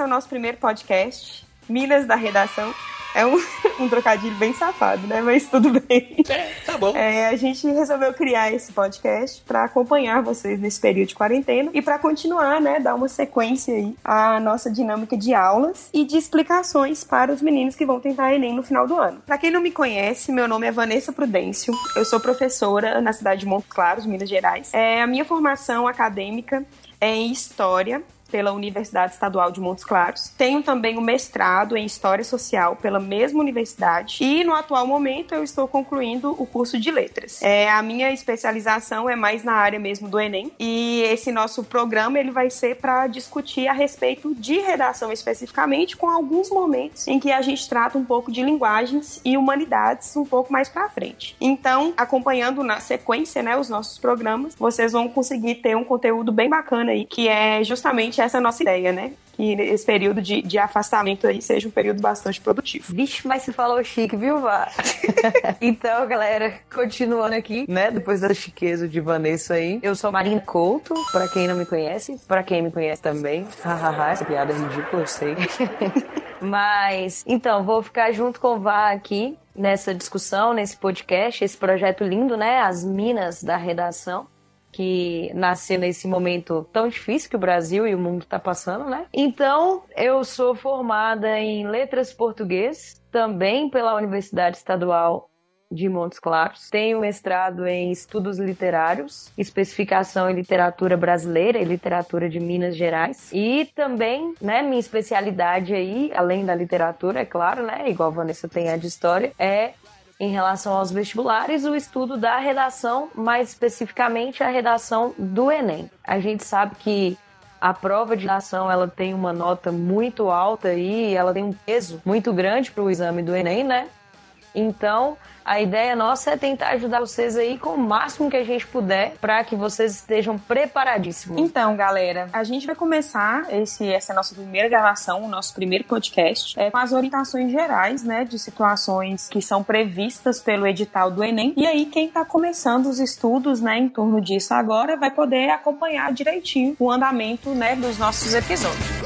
esse é o nosso primeiro podcast, Minas da Redação. É um, um trocadilho bem safado, né? Mas tudo bem. É, tá bom. É, a gente resolveu criar esse podcast para acompanhar vocês nesse período de quarentena e para continuar, né, dar uma sequência aí à nossa dinâmica de aulas e de explicações para os meninos que vão tentar Enem no final do ano. Para quem não me conhece, meu nome é Vanessa Prudêncio. Eu sou professora na cidade de Montes Claros, Minas Gerais. É, a minha formação acadêmica é em História pela Universidade Estadual de Montes Claros. Tenho também o um mestrado em História Social pela mesma universidade e no atual momento eu estou concluindo o curso de Letras. É, a minha especialização é mais na área mesmo do Enem e esse nosso programa ele vai ser para discutir a respeito de redação especificamente com alguns momentos em que a gente trata um pouco de linguagens e humanidades um pouco mais para frente. Então, acompanhando na sequência, né, os nossos programas, vocês vão conseguir ter um conteúdo bem bacana aí, que é justamente essa é a nossa ideia, né? que esse período de, de afastamento aí seja um período bastante produtivo. Vixe, mas se falou chique, viu, Vá? então, galera, continuando aqui, né? Depois da chiqueza de Vanessa aí. Eu sou Marina Couto, pra quem não me conhece, pra quem me conhece também. Hahaha, essa piada é ridícula, eu sei. mas, então, vou ficar junto com o Vá aqui nessa discussão, nesse podcast, esse projeto lindo, né? As Minas da Redação que nasceu nesse momento tão difícil que o Brasil e o mundo está passando, né? Então, eu sou formada em Letras Português, também pela Universidade Estadual de Montes Claros. Tenho mestrado em Estudos Literários, especificação em Literatura Brasileira e Literatura de Minas Gerais. E também, né, minha especialidade aí, além da literatura, é claro, né, igual a Vanessa tem a de História, é em relação aos vestibulares, o estudo da redação, mais especificamente a redação do Enem. A gente sabe que a prova de redação ela tem uma nota muito alta e ela tem um peso muito grande para o exame do Enem, né? Então, a ideia nossa é tentar ajudar vocês aí com o máximo que a gente puder para que vocês estejam preparadíssimos. Então, galera, a gente vai começar esse, essa nossa primeira gravação, o nosso primeiro podcast, é, com as orientações gerais, né, de situações que são previstas pelo edital do Enem. E aí, quem está começando os estudos, né, em torno disso agora, vai poder acompanhar direitinho o andamento, né, dos nossos episódios.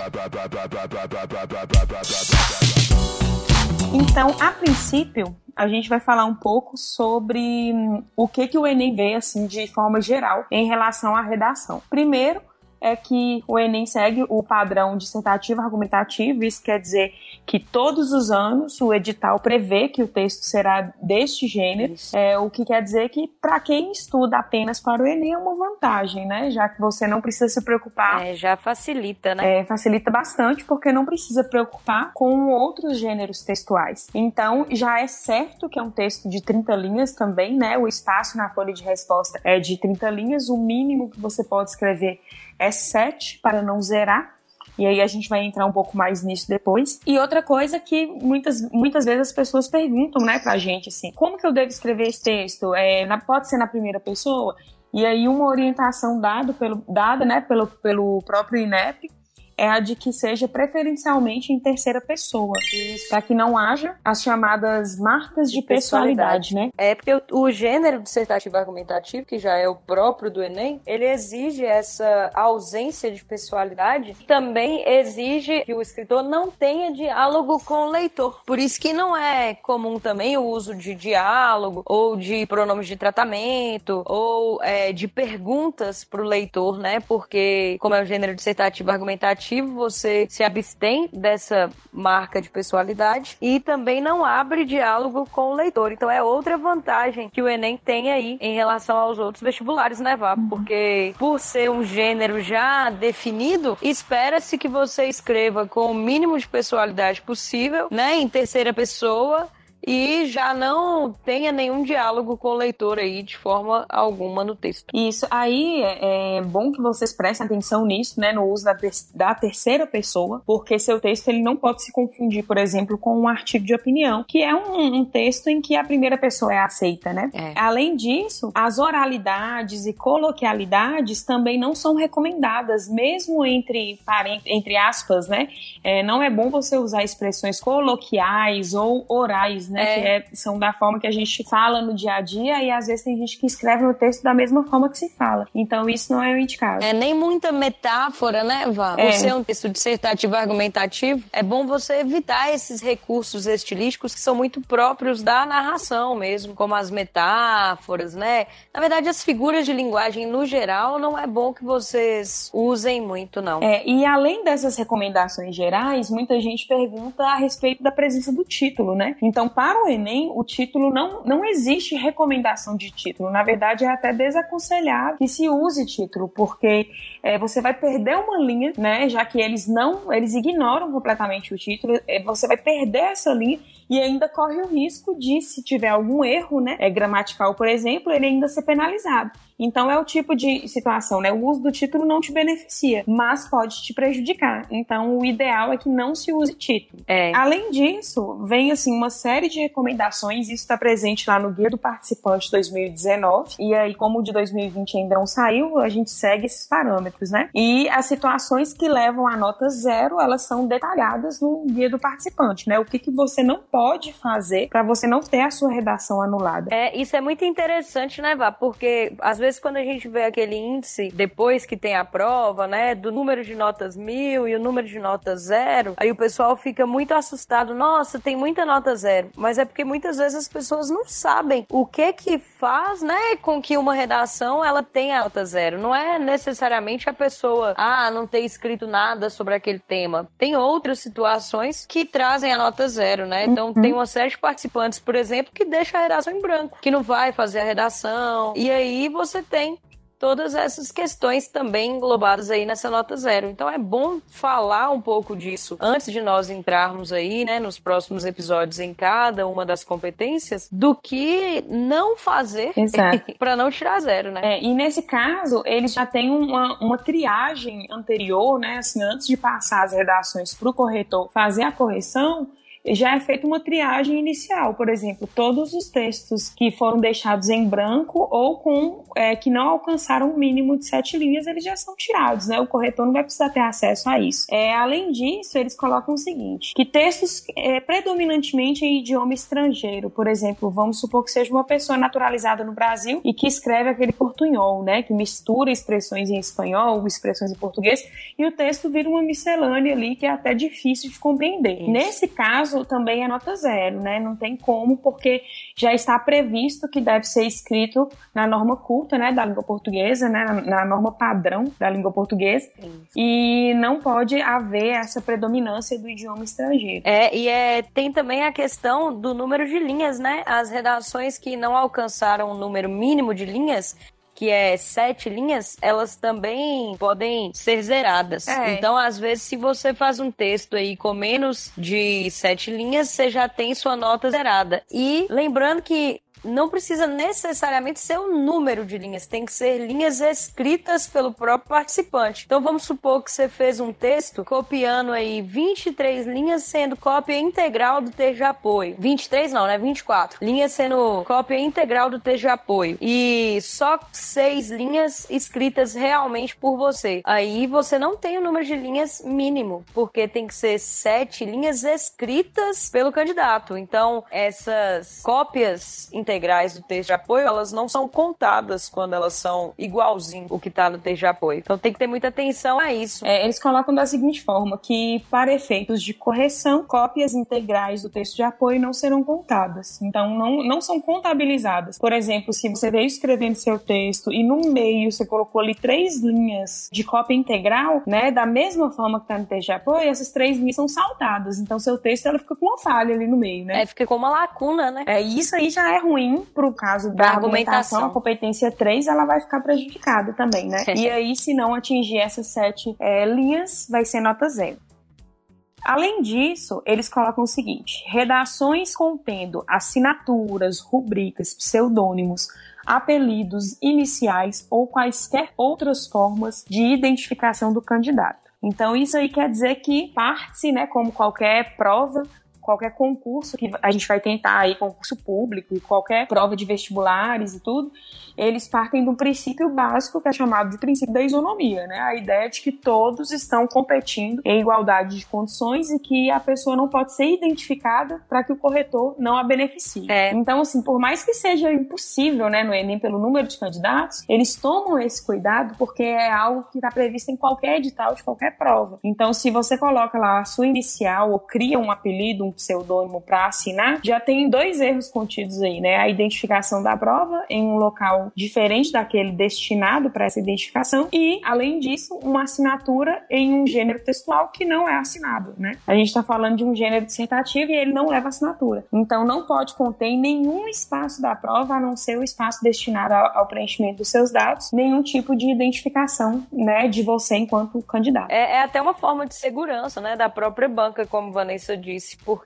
Então, a princípio, a gente vai falar um pouco sobre hum, o que, que o Enem vê, assim, de forma geral, em relação à redação. Primeiro, é que o Enem segue o padrão dissertativo argumentativo, isso quer dizer que todos os anos o edital prevê que o texto será deste gênero, é, o que quer dizer que para quem estuda apenas para o Enem é uma vantagem, né? Já que você não precisa se preocupar. É, já facilita, né? É, facilita bastante, porque não precisa preocupar com outros gêneros textuais. Então, já é certo que é um texto de 30 linhas também, né? O espaço na folha de resposta é de 30 linhas, o mínimo que você pode escrever é 7 para não zerar. E aí a gente vai entrar um pouco mais nisso depois. E outra coisa que muitas, muitas vezes as pessoas perguntam, né, pra gente, assim, como que eu devo escrever esse texto? É, na, pode ser na primeira pessoa? E aí uma orientação dado pelo, dada, né, pelo, pelo próprio INEP é a de que seja preferencialmente em terceira pessoa, para que não haja as chamadas marcas de, de personalidade, personalidade, né? É porque o, gênero dissertativo argumentativo, que já é o próprio do Enem, ele exige essa ausência de pessoalidade, também exige que o escritor não tenha diálogo com o leitor. Por isso que não é comum também o uso de diálogo ou de pronomes de tratamento ou é, de perguntas para o leitor, né? Porque como é o gênero dissertativo argumentativo você se abstém dessa marca de personalidade e também não abre diálogo com o leitor. Então é outra vantagem que o Enem tem aí em relação aos outros vestibulares, né, Vá? Uhum. Porque por ser um gênero já definido, espera-se que você escreva com o mínimo de personalidade possível, né, em terceira pessoa e já não tenha nenhum diálogo com o leitor aí de forma alguma no texto. Isso, aí é, é bom que vocês prestem atenção nisso, né, no uso da, ter da terceira pessoa, porque seu texto ele não pode se confundir, por exemplo, com um artigo de opinião, que é um, um texto em que a primeira pessoa é aceita, né? É. Além disso, as oralidades e coloquialidades também não são recomendadas, mesmo entre, entre aspas, né? É, não é bom você usar expressões coloquiais ou orais né? É. Que é, são da forma que a gente fala no dia a dia e às vezes tem gente que escreve no texto da mesma forma que se fala. Então isso não é o indicado. É nem muita metáfora, né, Vá? É. Por ser um texto dissertativo argumentativo, é bom você evitar esses recursos estilísticos que são muito próprios da narração mesmo, como as metáforas, né? Na verdade, as figuras de linguagem no geral não é bom que vocês usem muito, não. É, e além dessas recomendações gerais, muita gente pergunta a respeito da presença do título, né? Então, para o Enem, o título não, não existe recomendação de título. Na verdade, é até desaconselhado que se use título, porque é, você vai perder uma linha, né? Já que eles não, eles ignoram completamente o título, é, você vai perder essa linha e ainda corre o risco de, se tiver algum erro, né, é gramatical, por exemplo, ele ainda ser penalizado. Então é o tipo de situação, né? O uso do título não te beneficia, mas pode te prejudicar. Então o ideal é que não se use título. É. Além disso, vem assim uma série de recomendações, isso está presente lá no Guia do Participante 2019. E aí, como o de 2020 ainda não saiu, a gente segue esses parâmetros, né? E as situações que levam a nota zero, elas são detalhadas no Guia do Participante, né? O que, que você não pode fazer para você não ter a sua redação anulada. É, isso é muito interessante, né, Vá? Porque às vezes quando a gente vê aquele índice depois que tem a prova, né, do número de notas mil e o número de notas zero, aí o pessoal fica muito assustado. Nossa, tem muita nota zero. Mas é porque muitas vezes as pessoas não sabem o que que faz, né, com que uma redação ela tenha nota zero. Não é necessariamente a pessoa, ah, não ter escrito nada sobre aquele tema. Tem outras situações que trazem a nota zero, né? Então uhum. tem uma série de participantes, por exemplo, que deixa a redação em branco, que não vai fazer a redação. E aí você você tem todas essas questões também englobadas aí nessa nota zero. Então é bom falar um pouco disso antes de nós entrarmos aí, né, nos próximos episódios em cada uma das competências, do que não fazer para não tirar zero, né? É, e nesse caso, eles já têm uma, uma triagem anterior, né, assim, antes de passar as redações para o corretor fazer a correção, já é feita uma triagem inicial. Por exemplo, todos os textos que foram deixados em branco ou com é, que não alcançaram o mínimo de sete linhas, eles já são tirados, né? O corretor não vai precisar ter acesso a isso. É, além disso, eles colocam o seguinte: que textos é, predominantemente em idioma estrangeiro, por exemplo, vamos supor que seja uma pessoa naturalizada no Brasil e que escreve aquele portunhol, né? Que mistura expressões em espanhol, expressões em português, e o texto vira uma miscelânea ali que é até difícil de compreender. Isso. Nesse caso, caso também é nota zero, né? Não tem como, porque já está previsto que deve ser escrito na norma culta, né, da língua portuguesa, né, na norma padrão da língua portuguesa, Isso. e não pode haver essa predominância do idioma estrangeiro. É, e é, tem também a questão do número de linhas, né? As redações que não alcançaram o número mínimo de linhas, que é sete linhas, elas também podem ser zeradas. É. Então, às vezes, se você faz um texto aí com menos de sete linhas, você já tem sua nota zerada. E lembrando que não precisa necessariamente ser o número de linhas, tem que ser linhas escritas pelo próprio participante. Então vamos supor que você fez um texto copiando aí 23 linhas sendo cópia integral do texto de apoio. 23 não, né? 24. Linhas sendo cópia integral do texto de apoio. E só seis linhas escritas realmente por você. Aí você não tem o número de linhas mínimo, porque tem que ser sete linhas escritas pelo candidato. Então essas cópias integrais integrais do texto de apoio, elas não são contadas quando elas são igualzinho o que está no texto de apoio. Então tem que ter muita atenção a isso. É, eles colocam da seguinte forma, que para efeitos de correção, cópias integrais do texto de apoio não serão contadas. Então não, não são contabilizadas. Por exemplo, se você veio escrevendo seu texto e no meio você colocou ali três linhas de cópia integral, né, da mesma forma que está no texto de apoio, essas três linhas são saltadas. Então seu texto ela fica com uma falha ali no meio, né? É, fica com uma lacuna, né? É, isso aí já é ruim ruim para o caso da, da argumentação, argumentação, a competência 3 ela vai ficar prejudicada também, né? e aí, se não atingir essas sete é, linhas, vai ser nota zero. Além disso, eles colocam o seguinte: redações contendo assinaturas, rubricas, pseudônimos, apelidos, iniciais ou quaisquer outras formas de identificação do candidato. Então, isso aí quer dizer que parte, né, como qualquer prova, qualquer concurso que a gente vai tentar aí, concurso público e qualquer prova de vestibulares e tudo, eles partem do princípio básico que é chamado de princípio da isonomia, né? A ideia de que todos estão competindo em igualdade de condições e que a pessoa não pode ser identificada para que o corretor não a beneficie. É. Então, assim, por mais que seja impossível, né, no Enem pelo número de candidatos, eles tomam esse cuidado porque é algo que está previsto em qualquer edital de qualquer prova. Então, se você coloca lá a sua inicial ou cria um apelido, um pseudônimo para assinar, já tem dois erros contidos aí, né? A identificação da prova em um local diferente daquele destinado para essa identificação e, além disso, uma assinatura em um gênero textual que não é assinado, né? A gente está falando de um gênero dissertativo e ele não leva assinatura. Então, não pode conter nenhum espaço da prova, a não ser o espaço destinado ao, ao preenchimento dos seus dados, nenhum tipo de identificação, né, de você enquanto candidato. É, é até uma forma de segurança, né, da própria banca, como Vanessa disse, porque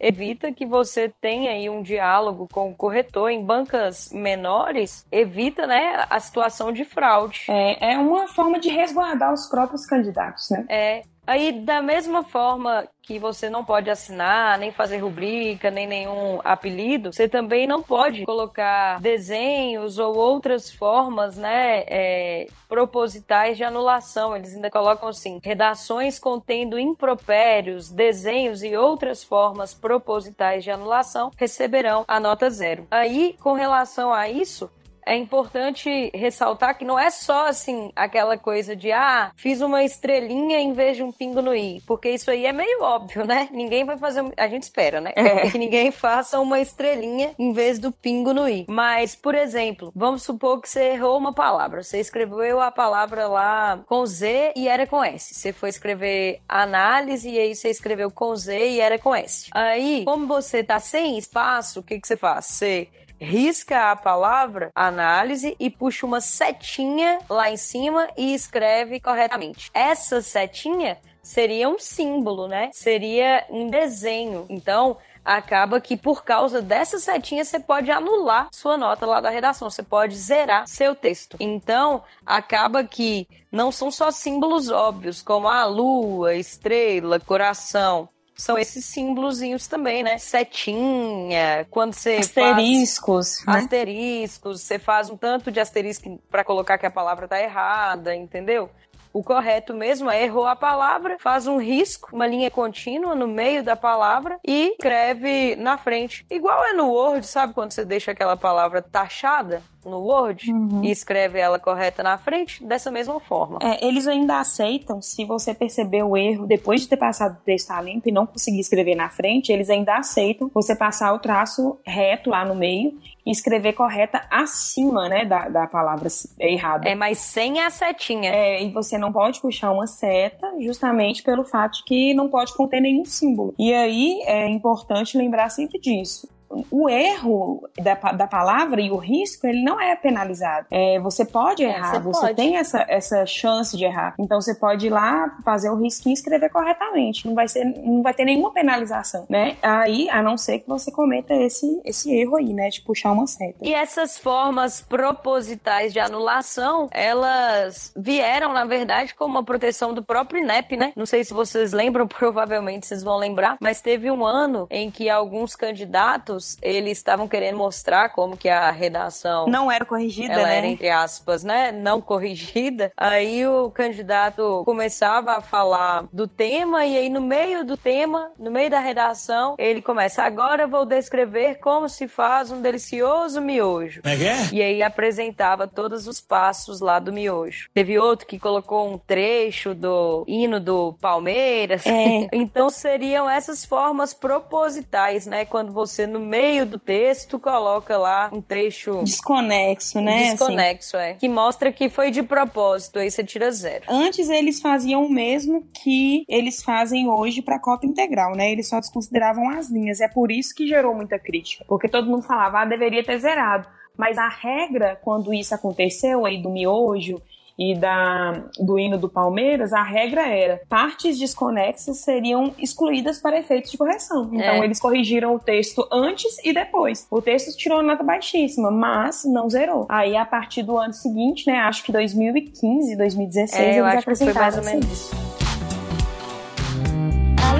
evita que você tenha aí um diálogo com o corretor em bancas menores, evita, né, a situação de fraude. É, é uma forma de resguardar os próprios candidatos, né? É, Aí, da mesma forma que você não pode assinar, nem fazer rubrica, nem nenhum apelido, você também não pode colocar desenhos ou outras formas, né, é, propositais de anulação. Eles ainda colocam assim: redações contendo impropérios, desenhos e outras formas propositais de anulação receberão a nota zero. Aí, com relação a isso, é importante ressaltar que não é só assim aquela coisa de ah, fiz uma estrelinha em vez de um pingo no i, porque isso aí é meio óbvio, né? Ninguém vai fazer, a gente espera, né? É. Que ninguém faça uma estrelinha em vez do pingo no i. Mas, por exemplo, vamos supor que você errou uma palavra, você escreveu a palavra lá com z e era com s. Você foi escrever análise e aí você escreveu com z e era com s. Aí, como você tá sem espaço, o que que você faz? Você risca a palavra análise e puxa uma setinha lá em cima e escreve corretamente. Essa setinha seria um símbolo, né? Seria um desenho. Então, acaba que por causa dessa setinha você pode anular sua nota lá da redação, você pode zerar seu texto. Então, acaba que não são só símbolos óbvios, como a lua, estrela, coração são esses símbolozinhos também, né? Setinha, quando você asteriscos, faz... né? asteriscos, você faz um tanto de asterisco para colocar que a palavra tá errada, entendeu? O correto mesmo é errou a palavra, faz um risco, uma linha contínua no meio da palavra e escreve na frente. Igual é no Word, sabe quando você deixa aquela palavra taxada? No Word uhum. e escreve ela correta na frente, dessa mesma forma. É, eles ainda aceitam, se você perceber o erro depois de ter passado o texto a limpo e não conseguir escrever na frente, eles ainda aceitam você passar o traço reto lá no meio e escrever correta acima, né, da, da palavra errada. É, mas sem a setinha. É, e você não pode puxar uma seta justamente pelo fato de que não pode conter nenhum símbolo. E aí é importante lembrar sempre disso o erro da, da palavra e o risco, ele não é penalizado. É, você pode é, errar, é, você, você pode. tem essa, essa chance de errar. Então você pode ir lá fazer o risquinho e escrever corretamente. Não vai, ser, não vai ter nenhuma penalização, né? Aí, a não ser que você cometa esse, esse erro aí, né? De puxar uma seta. E essas formas propositais de anulação, elas vieram, na verdade, como uma proteção do próprio INEP, né? Não sei se vocês lembram, provavelmente vocês vão lembrar, mas teve um ano em que alguns candidatos eles estavam querendo mostrar como que a redação não era corrigida, ela né? era entre aspas, né, não corrigida. Aí o candidato começava a falar do tema e aí no meio do tema, no meio da redação, ele começa: "Agora vou descrever como se faz um delicioso miojo". É, é? E aí apresentava todos os passos lá do miojo. Teve outro que colocou um trecho do hino do Palmeiras. É. então seriam essas formas propositais, né, quando você no meio do texto coloca lá um trecho desconexo, né? Desconexo, assim. é. Que mostra que foi de propósito, aí você tira zero. Antes eles faziam o mesmo que eles fazem hoje para cota integral, né? Eles só desconsideravam as linhas. É por isso que gerou muita crítica, porque todo mundo falava, ah, deveria ter zerado. Mas a regra, quando isso aconteceu aí do miojo e da, do hino do Palmeiras, a regra era partes desconexas seriam excluídas para efeitos de correção. Então é. eles corrigiram o texto antes e depois. O texto tirou nota baixíssima, mas não zerou. Aí a partir do ano seguinte, né, acho que 2015, 2016, é, eles acrescentaram. Foi mais ou menos isso.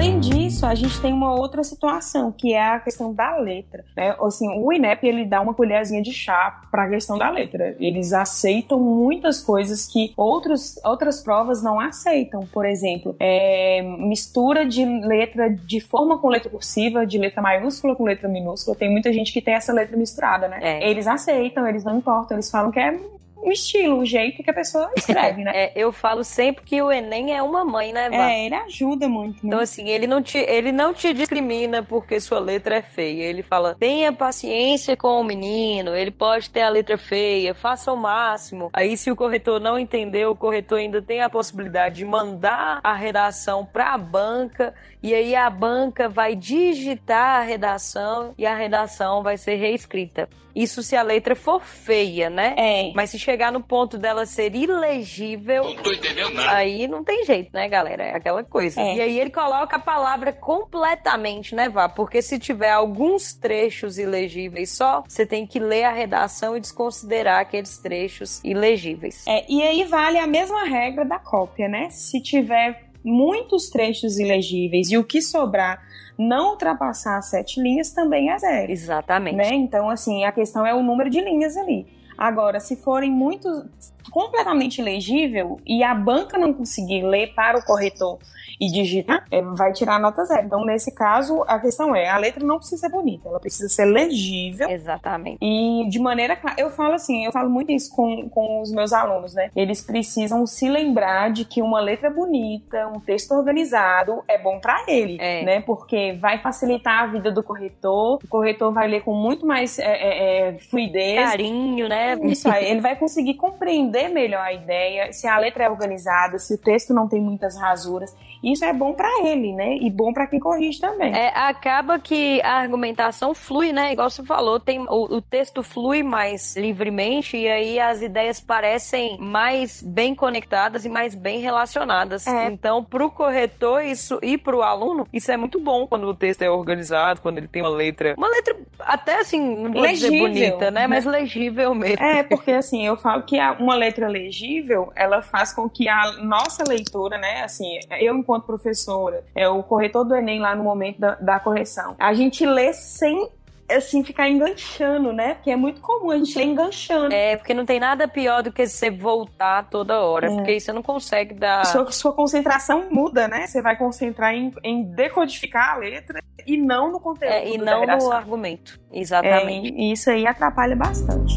Além disso, isso, a gente tem uma outra situação, que é a questão da letra. Né? Assim, o INEP ele dá uma colherzinha de chá para a questão da letra. Eles aceitam muitas coisas que outros, outras provas não aceitam. Por exemplo, é, mistura de letra de forma com letra cursiva, de letra maiúscula com letra minúscula. Tem muita gente que tem essa letra misturada, né? É. Eles aceitam, eles não importam, eles falam que é o estilo, o jeito que a pessoa escreve, né? É, eu falo sempre que o Enem é uma mãe, né, Vá? É, ele ajuda muito. Né? Então, assim, ele não, te, ele não te discrimina porque sua letra é feia. Ele fala, tenha paciência com o menino, ele pode ter a letra feia, faça o máximo. Aí, se o corretor não entendeu, o corretor ainda tem a possibilidade de mandar a redação para a banca e aí a banca vai digitar a redação e a redação vai ser reescrita. Isso se a letra for feia, né? É. Mas se chegar no ponto dela ser ilegível, não tô entendendo nada. aí não tem jeito, né, galera? É aquela coisa. É. E aí ele coloca a palavra completamente, né, Vá? Porque se tiver alguns trechos ilegíveis só, você tem que ler a redação e desconsiderar aqueles trechos ilegíveis. É, e aí vale a mesma regra da cópia, né? Se tiver muitos trechos ilegíveis e o que sobrar não ultrapassar as sete linhas também é zero. Exatamente. Né? Então, assim, a questão é o número de linhas ali. Agora, se forem muito completamente legível e a banca não conseguir ler para o corretor e digitar, é, vai tirar a nota zero. Então, nesse caso, a questão é, a letra não precisa ser bonita, ela precisa ser legível. Exatamente. E de maneira clara, eu falo assim, eu falo muito isso com, com os meus alunos, né? Eles precisam se lembrar de que uma letra bonita, um texto organizado é bom para ele, É. né? Porque vai facilitar a vida do corretor, o corretor vai ler com muito mais é, é, é, fluidez. Carinho, né? Isso aí, ele vai conseguir compreender melhor a ideia, se a letra é organizada, se o texto não tem muitas rasuras. Isso é bom para ele, né? E bom para quem corrige também. É, acaba que a argumentação flui, né? Igual você falou, tem, o, o texto flui mais livremente e aí as ideias parecem mais bem conectadas e mais bem relacionadas. É. Então, pro corretor isso e pro aluno, isso é muito bom quando o texto é organizado, quando ele tem uma letra, uma letra até assim, não vou dizer Legível, bonita, né? né? Mas legível mesmo. É, porque assim, eu falo que uma letra legível, ela faz com que a nossa leitura, né, assim, eu enquanto professora, é o corretor do Enem lá no momento da, da correção, a gente lê sem, assim, ficar enganchando, né, porque é muito comum a gente ler enganchando. É, porque não tem nada pior do que você voltar toda hora, É. porque aí você não consegue dar. Sua, sua concentração muda, né? Você vai concentrar em, em decodificar a letra e não no conteúdo É, e não no argumento. É, Exatamente. e isso aí atrapalha bastante.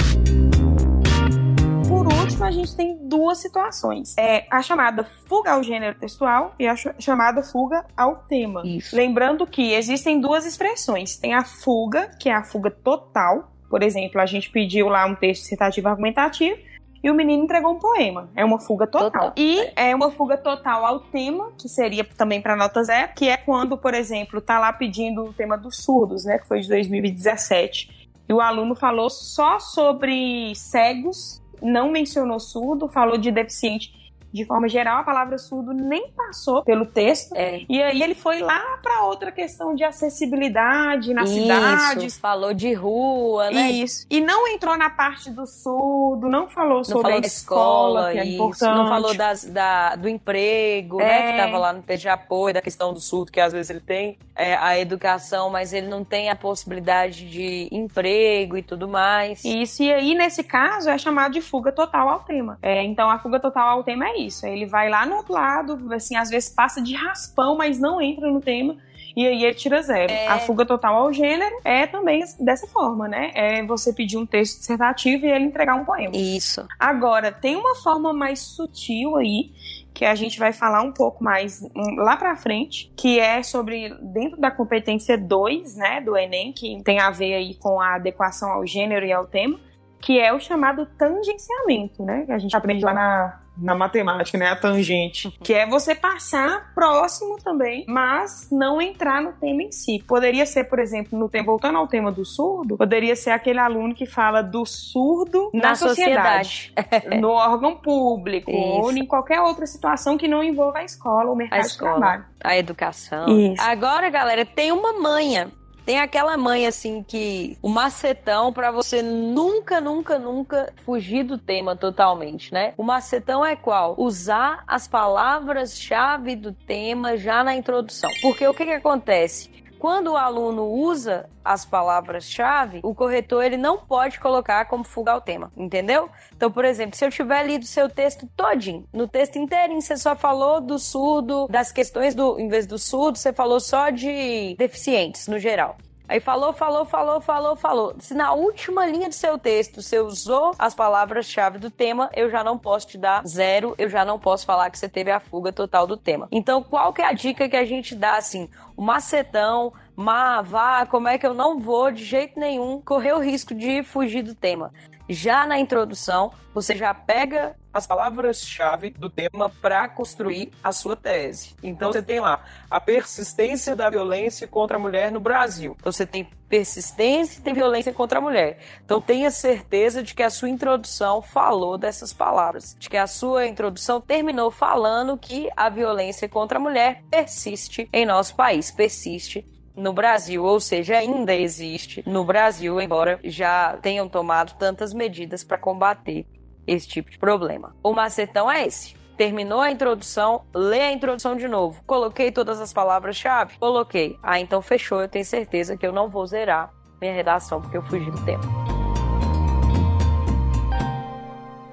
Último, a gente tem duas situações. É a chamada fuga ao gênero textual e a ch- chamada fuga ao tema. Isso. Lembrando que existem duas expressões. Tem a fuga, que é a fuga total. Por exemplo, a gente pediu lá um texto citativo argumentativo e o menino entregou um poema. É uma fuga total. Total. E é uma fuga total ao tema, que seria também para nota zero, que é quando, por exemplo, tá lá pedindo o tema dos surdos, né, que foi de 2017. E o aluno falou só sobre cegos, não mencionou surdo, falou de deficiente de forma geral, a palavra surdo nem passou pelo texto. É. E aí ele foi lá para outra questão de acessibilidade nas Isso, cidades. falou de rua, né? Isso. E não entrou na parte do surdo, não falou Não sobre falou a escola, escola, que é isso. importante. Não falou das, da, do emprego, É. né? Que tava lá no texto de apoio, da questão do surdo, que às vezes ele tem é, a educação, mas ele não tem a possibilidade de emprego e tudo mais. Isso, e aí, nesse caso, é chamado de fuga total ao tema. É, então, a fuga total ao tema é isso. Ele vai lá no outro lado, assim, às vezes passa de raspão, mas não entra no tema. E aí ele tira zero. É. A fuga total ao gênero é também dessa forma, né? É você pedir um texto dissertativo e ele entregar um poema. Isso. Agora, tem uma forma mais sutil aí, que a gente vai falar um pouco mais hum, lá pra frente, que é sobre dentro da competência 2, né, do Enem, que tem a ver aí com a adequação ao gênero e ao tema, que é o chamado tangenciamento, né? Que a gente aprende lá na, na matemática, né? A tangente. Que é você passar próximo também, mas não entrar no tema em si. Poderia ser, por exemplo, no tema, voltando ao tema do surdo, poderia ser aquele aluno que fala do surdo na, sociedade no órgão público Isso. ou em qualquer outra situação que não envolva a escola ou o mercado A escola. de trabalho. A educação. Isso. Agora, galera, tem uma manha Tem aquela mãe assim que o macetão para você nunca, nunca, nunca fugir do tema totalmente, né? O macetão é qual? Usar as palavras-chave do tema já na introdução. Porque o que que acontece? Quando o aluno usa as palavras-chave, o corretor ele não pode colocar como fuga ao tema, entendeu? Então, por exemplo, se eu tiver lido seu texto todinho, no texto inteirinho você só falou do surdo, das questões do, em vez do surdo, você falou só de deficientes no geral. Aí falou, falou, falou, falou, falou. Se na última linha do seu texto você usou as palavras-chave do tema, eu já não posso te dar zero, eu já não posso falar que você teve a fuga total do tema. Então, qual que é a dica que a gente dá assim? O macetão, má, vá, como é que eu não vou de jeito nenhum correr o risco de fugir do tema? Já na introdução, você já pega as palavras-chave do tema para construir a sua tese. Então você tem lá a persistência da violência contra a mulher no Brasil. Então você tem persistência e tem violência contra a mulher. Então tenha certeza de que a sua introdução falou dessas palavras, de que a sua introdução terminou falando que a violência contra a mulher persiste em nosso país, persiste no Brasil, ou seja, ainda existe no Brasil, embora já tenham tomado tantas medidas para combater esse tipo de problema. O macetão é esse. Terminou a introdução, lê a introdução de novo. Coloquei todas as palavras-chave? Coloquei. Ah, então fechou. Eu tenho certeza que eu não vou zerar minha redação porque eu fugi do tempo.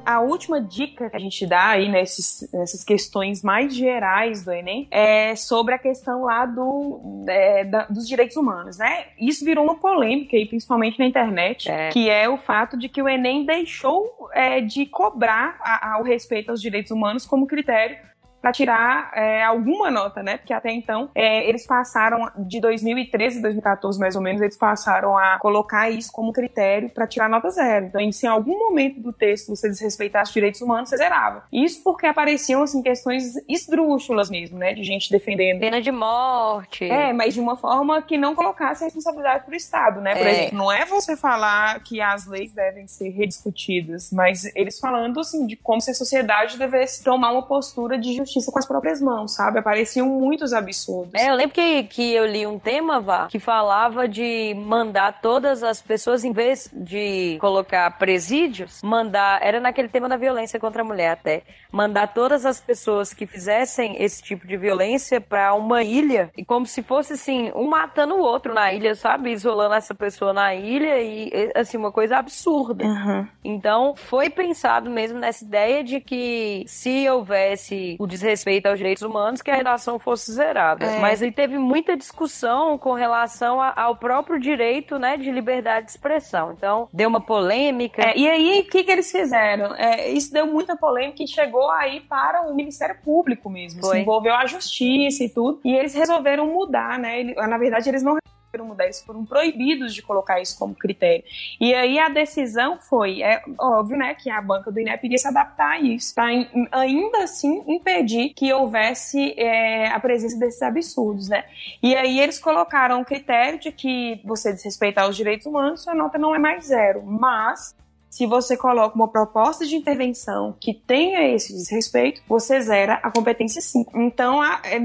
A última dica que a gente dá aí nesses, nessas questões mais gerais do Enem é sobre a questão lá do, é, da, dos direitos humanos, né? Isso virou uma polêmica aí, principalmente na internet, é. que é o fato de que o Enem deixou é, de cobrar a, ao respeito aos direitos humanos como critério para tirar é, alguma nota, né? Porque até então é, eles passaram de 2013 2014 mais ou menos eles passaram a colocar isso como critério para tirar nota zero. Então, se em algum momento do texto você desrespeitasse os direitos humanos, você zerava. Isso porque apareciam assim questões esdrúxulas mesmo, né? De gente defendendo pena de morte. É, mas de uma forma que não colocasse a responsabilidade para o Estado, né? Por é. exemplo, não é você falar que as leis devem ser rediscutidas, mas eles falando assim de como se a sociedade devesse tomar uma postura de justiça justiça com as próprias mãos, sabe? Apareciam muitos absurdos. É, eu lembro que, que eu li um tema, Vá, que falava de mandar todas as pessoas, em vez de colocar presídios, mandar. Era naquele tema da violência contra a mulher até. Mandar todas as pessoas que fizessem esse tipo de violência para uma ilha, e como se fosse assim, um matando o outro na ilha, sabe? Isolando essa pessoa na ilha e, assim, uma coisa absurda. Uhum. Então, foi pensado mesmo nessa ideia de que se houvesse o desrespeito aos direitos humanos que a redação fosse zerada. É. Mas aí teve muita discussão com relação a, ao próprio direito né, de liberdade de expressão. Então, deu uma polêmica. É, e aí, o que, que eles fizeram? É, isso deu muita polêmica e chegou aí para o Ministério Público mesmo. Foi. Se envolveu a justiça e tudo. E eles resolveram mudar, né? na verdade, eles não mudar, eles foram proibidos de colocar isso como critério. E aí a decisão foi, é óbvio, né, que a banca do INEP iria se adaptar a isso, para ainda assim impedir que houvesse é, a presença desses absurdos, né. E aí eles colocaram o critério de que você desrespeitar os direitos humanos, sua nota não é mais zero, mas se você coloca uma proposta de intervenção que tenha esse desrespeito, você zera a competência 5. Então, a, é,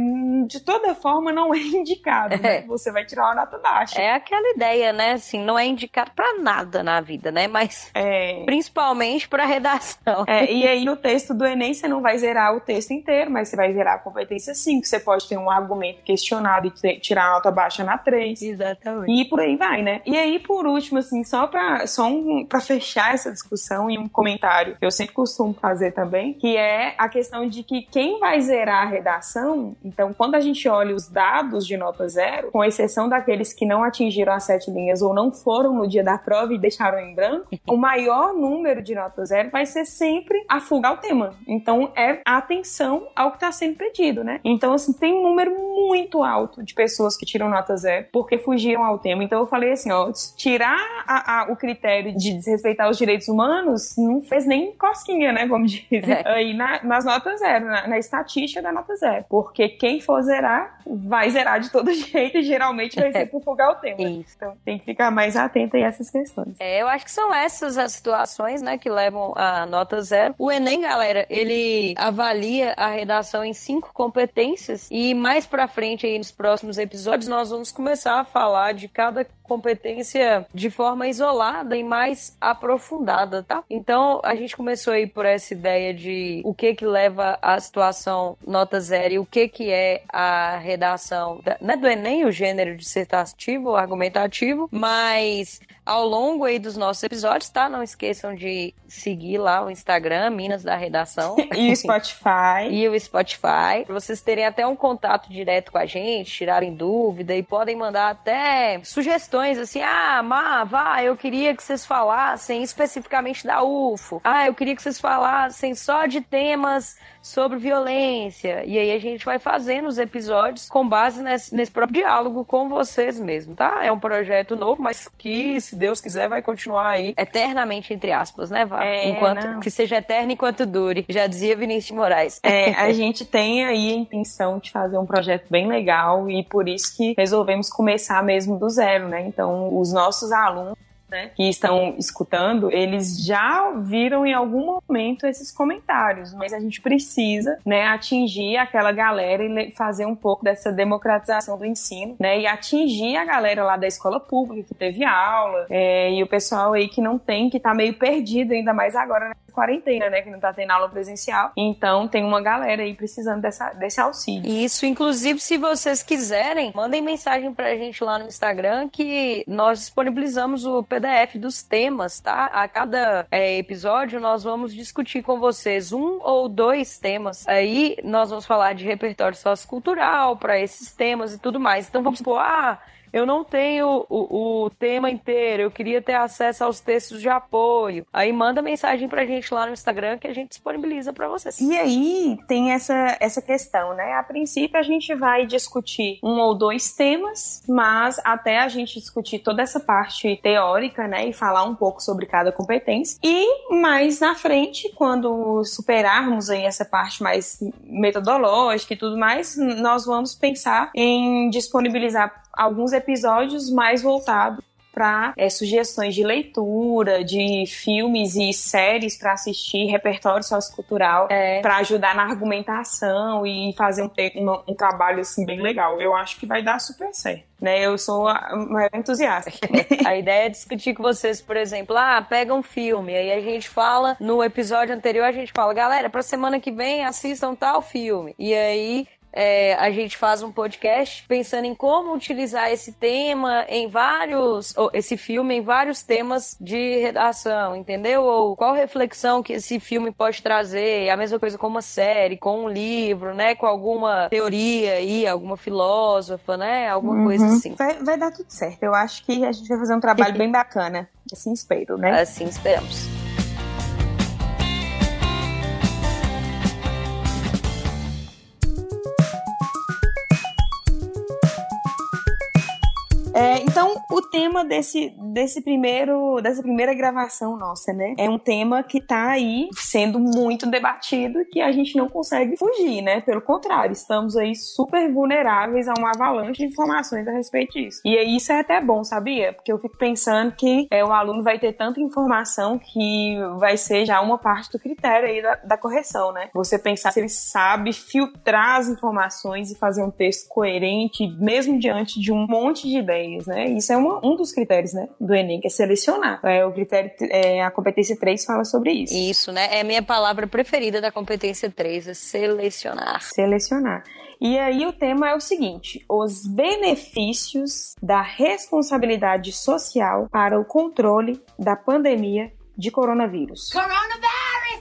de toda forma, não é indicado, né? É. Você vai tirar uma nota baixa. É aquela ideia, né? Assim, não é indicado para nada na vida, né? Mas é. principalmente para redação. É, e aí, no texto do Enem, você não vai zerar o texto inteiro, mas você vai zerar a competência 5. Você pode ter um argumento questionado e tirar a nota baixa na 3. Exatamente. E por aí vai, né? E aí, por último, assim, só para só um, pra fechar essa discussão e um comentário que eu sempre costumo fazer também, que é a questão de que quem vai zerar a redação, então quando a gente olha os dados de nota zero, com exceção daqueles que não atingiram as sete linhas ou não foram no dia da prova e deixaram em branco, o maior número de nota zero vai ser sempre a fuga ao tema. Então é atenção ao que está sendo pedido, né? Então, assim, tem um número muito alto de pessoas que tiram nota zero porque fugiram ao tema. Então eu falei assim, ó, tirar a, a, o critério de desrespeitar os direitos humanos não fez nem cosquinha, né? Como dizem. É. Aí na, nas notas zero, na, na, estatística da nota zero. Porque quem for zerar, vai zerar de todo jeito e geralmente vai ser por folgar o tema. Isso. Então tem que ficar mais atento a essas questões. É, eu acho que são essas as situações, né, que levam a nota zero. O Enem, galera, ele avalia a redação em cinco competências e mais pra frente aí nos próximos episódios nós vamos começar a falar de cada competência de forma isolada e mais aprofundada, tá? Então a gente começou aí por essa ideia de o que que leva a situação nota zero e o que que é a redação, não é do Enem o gênero dissertativo argumentativo, mas ao longo aí dos nossos episódios, tá? Não esqueçam de seguir lá o Instagram, Minas da Redação. e o Spotify. e o Spotify. Pra vocês terem até um contato direto com a gente, tirarem dúvida e podem mandar até sugestões assim: ah, Má, vá, eu queria que vocês falassem especificamente da UFO. Ah, eu queria que vocês falassem só de temas sobre violência. E aí a gente vai fazendo os episódios com base nesse, nesse próprio diálogo com vocês mesmo, tá? É um projeto novo, mas que, se Deus quiser, vai continuar aí eternamente, entre aspas, né, Vá? É, enquanto não. que seja eterno enquanto dure. Já dizia Vinícius de Moraes. É, a gente tem aí a intenção de fazer um projeto bem legal e por isso que resolvemos começar mesmo do zero, né? Então, os nossos alunos né, que estão escutando, eles já viram em algum momento esses comentários, mas a gente precisa, né, atingir aquela galera e fazer um pouco dessa democratização do ensino, né, e atingir a galera lá da escola pública que teve aula é, e o pessoal aí que não tem, que tá meio perdido ainda mais agora nessa quarentena, né, que não tá tendo aula presencial. Então tem uma galera aí precisando dessa, desse auxílio. Isso, inclusive, se vocês quiserem, mandem mensagem pra gente lá no Instagram que nós disponibilizamos o PDF dos temas, tá? A cada é, episódio nós vamos discutir com vocês um ou dois temas. Aí nós vamos falar de repertório sociocultural para esses temas e tudo mais. Então vamos supor, ah, eu não tenho o, o, tema inteiro, eu queria ter acesso aos textos de apoio. Aí manda mensagem pra gente lá no Instagram que a gente disponibiliza para vocês. E aí tem essa, essa questão, né? A princípio a gente vai discutir um ou dois temas, mas até a gente discutir toda essa parte teórica, né? E falar um pouco sobre cada competência. E mais na frente, quando superarmos aí essa parte mais metodológica e tudo mais, nós vamos pensar em disponibilizar alguns episódios mais voltados para é, sugestões de leitura, de filmes e séries para assistir, repertório sociocultural, é. para ajudar na argumentação e fazer um, um, um, trabalho assim bem legal. Eu acho que vai dar super certo. Né, eu sou uma entusiasta. a ideia é discutir com vocês, por exemplo, ah, pega um filme, aí a gente fala, no episódio anterior a gente fala, galera, pra semana que vem assistam tal filme. E aí é, a gente faz um podcast pensando em como utilizar esse tema em vários, esse filme em vários temas de redação, entendeu? Ou qual reflexão que esse filme pode trazer, a mesma coisa com uma série, com um livro, né? Com alguma teoria aí, alguma filósofa, né? Alguma uhum. coisa assim. Vai, vai dar tudo certo. Eu acho que a gente vai fazer um trabalho bem bacana. Assim espero, né? Assim esperamos. Então, o tema desse, desse primeiro, dessa primeira gravação nossa, né? É um tema que tá aí sendo muito debatido que a gente não consegue fugir, né? Pelo contrário, estamos aí super vulneráveis a uma avalanche de informações a respeito disso. E isso é até bom, sabia? Porque eu fico pensando que é, o aluno vai ter tanta informação que vai ser já uma parte do critério aí da, da correção, né? Você pensar se ele sabe filtrar as informações e fazer um texto coerente, mesmo diante de um monte de ideias ideias, né? Isso é uma, um dos critérios, né, do Enem, que é selecionar. É, o critério, é, a competência 3 fala sobre isso. Isso, né? É a minha palavra preferida da competência 3, é selecionar. Selecionar. E aí o tema é o seguinte: os benefícios da responsabilidade social para o controle da pandemia de coronavírus. Coronavírus!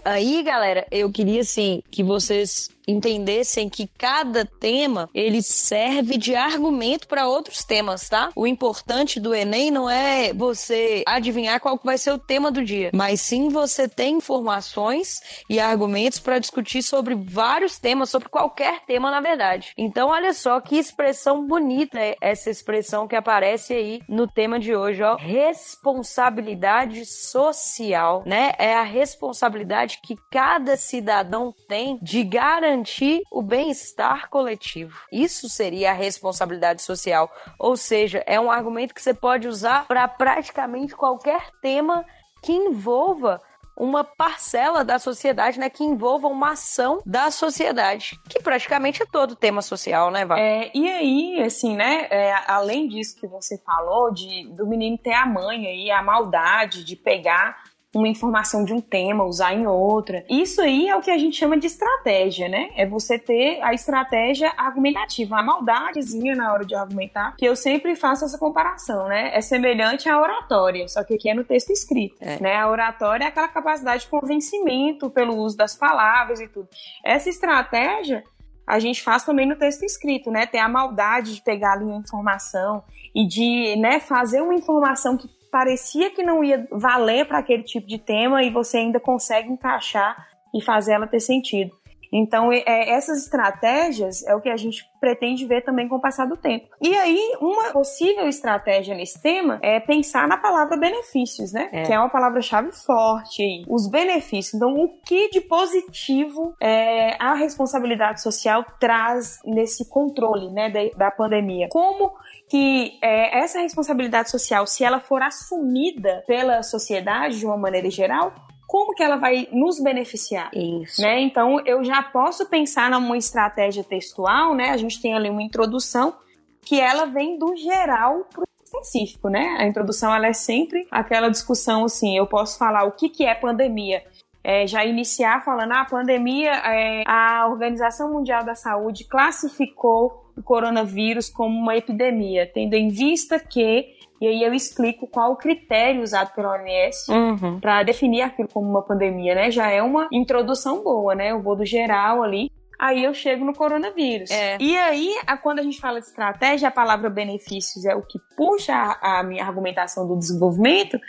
Aí, galera, eu queria assim que vocês entendessem que cada tema ele serve de argumento para outros temas, tá? O importante do Enem não é você adivinhar qual vai ser o tema do dia, mas sim você ter informações e argumentos para discutir sobre vários temas, sobre qualquer tema, na verdade. Então, olha só que expressão bonita é essa expressão que aparece aí no tema de hoje, ó. Responsabilidade social, né? É a responsabilidade que cada cidadão tem de garantir garantir o bem-estar coletivo. Isso seria a responsabilidade social. Ou seja, é um argumento que você pode usar para praticamente qualquer tema que envolva uma parcela da sociedade, né, que envolva uma ação da sociedade, que praticamente é todo tema social, né, Val? É, e aí, assim, né, é, além disso que você falou, de do menino ter a mãe aí, a maldade de pegar uma informação de um tema, usar em outra. Isso aí é o que a gente chama de estratégia, né? É você ter a estratégia argumentativa, a maldadezinha na hora de argumentar, que eu sempre faço essa comparação, né? É semelhante à oratória, só que aqui é no texto escrito, é. né? A oratória é aquela capacidade de convencimento pelo uso das palavras e tudo. Essa estratégia a gente faz também no texto escrito, né? Ter a maldade de pegar ali a informação e de, né, fazer uma informação que parecia que não ia valer para aquele tipo de tema e você ainda consegue encaixar e fazer ela ter sentido. Então, é, essas estratégias é o que a gente pretende ver também com o passar do tempo. E aí, uma possível estratégia nesse tema é pensar na palavra benefícios, né? É. Que é uma palavra-chave forte. Os benefícios. Então, o que de positivo é, a responsabilidade social traz nesse controle, né, da, da pandemia? Como que é, essa responsabilidade social, se ela for assumida pela sociedade de uma maneira geral, como que ela vai nos beneficiar? Isso. Né? Então, eu já posso pensar numa estratégia textual, né? A gente tem ali uma introdução que ela vem do geral para o específico, né? A introdução ela é sempre aquela discussão assim, eu posso falar o que, que é pandemia, é, já iniciar falando, ah, a pandemia, é, a Organização Mundial da Saúde classificou o coronavírus como uma epidemia, tendo em vista que e aí eu explico qual o critério usado pela OMS uhum. para definir aquilo como uma pandemia, né? Já é uma introdução boa, né? Eu vou do geral ali aí eu chego no coronavírus. É. E aí, quando a gente fala de estratégia, a palavra benefícios é o que puxa a, a, minha argumentação do desenvolvimento,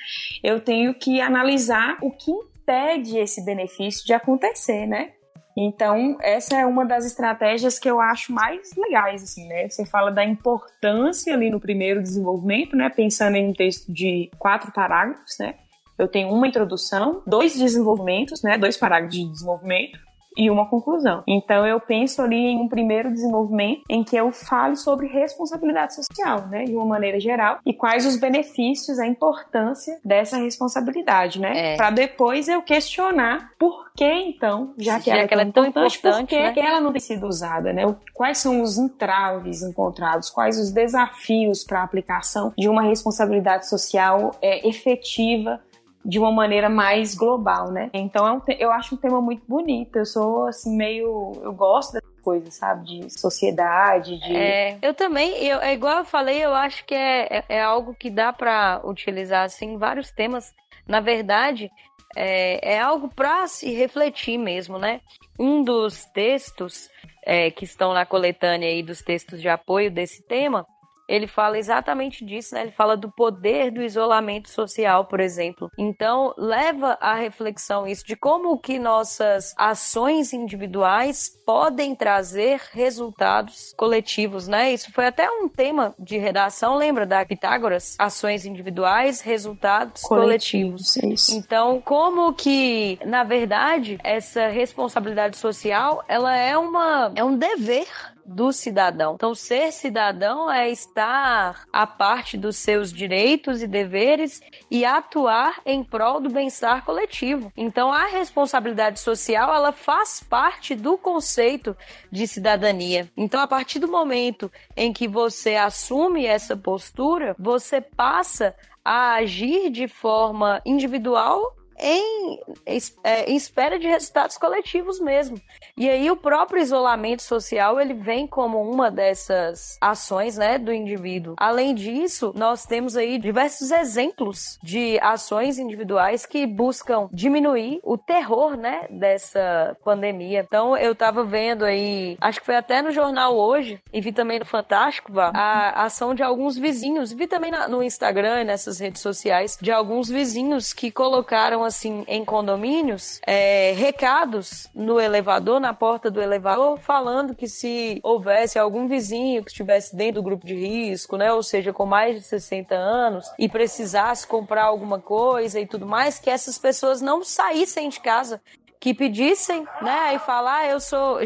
eu tenho que analisar o que impede esse benefício de acontecer, né? Então, essa é uma das estratégias que eu acho mais legais, assim, né? Você fala da importância ali no primeiro desenvolvimento, né? Pensando em um texto de quatro parágrafos, né? Eu tenho uma introdução, dois desenvolvimentos, né? Dois parágrafos de desenvolvimento e uma conclusão. Então eu penso ali em um primeiro desenvolvimento em que eu fale sobre responsabilidade social, né, de uma maneira geral, e quais os benefícios, a importância dessa responsabilidade, né, é. para depois eu questionar por que então, já que, já ela, que ela é tão importante, importante por né? que ela não tem sido usada, né? Quais são os entraves encontrados, quais os desafios para a aplicação de uma responsabilidade social é, efetiva de uma maneira mais global, né? Então é um eu acho um tema muito bonito. Eu sou assim meio, eu gosto dessas coisas, sabe, de sociedade, de. É, eu também. Eu, é igual eu falei, eu acho que é, é, é algo que dá para utilizar assim vários temas. Na verdade, é, é algo para se refletir mesmo, né? Um dos textos é, que estão na coletânea aí dos textos de apoio desse tema ele fala exatamente disso, né? Ele fala do poder do isolamento social, por exemplo. Então, leva à reflexão isso de como que nossas ações individuais podem trazer resultados coletivos, né? Isso foi até um tema de redação, lembra da Pitágoras? Ações individuais, resultados coletivos. coletivos. Então, como que, na verdade, essa responsabilidade social, ela é uma é um dever do cidadão. Então, ser cidadão é estar a parte dos seus direitos e deveres e atuar em prol do bem-estar coletivo. Então, a responsabilidade social, ela faz parte do conceito de cidadania. Então, a partir do momento em que você assume essa postura, você passa a agir de forma individual em, é, em espera de resultados coletivos mesmo. E aí o próprio isolamento social ele vem como uma dessas ações, né, do indivíduo. Além disso, nós temos aí diversos exemplos de ações individuais que buscam diminuir o terror, né, dessa pandemia. Então eu tava vendo aí, acho que foi até no jornal hoje e vi também no Fantástico, a ação de alguns vizinhos. Vi também no Instagram e nessas redes sociais de alguns vizinhos que colocaram assim em condomínios é, recados no elevador, na porta do elevador, falando que se houvesse algum vizinho que estivesse dentro do grupo de risco, né, ou seja, com mais de 60 anos e precisasse comprar alguma coisa e tudo mais, que essas pessoas não saíssem de casa que pedissem, né? E falar, ah, eu sou.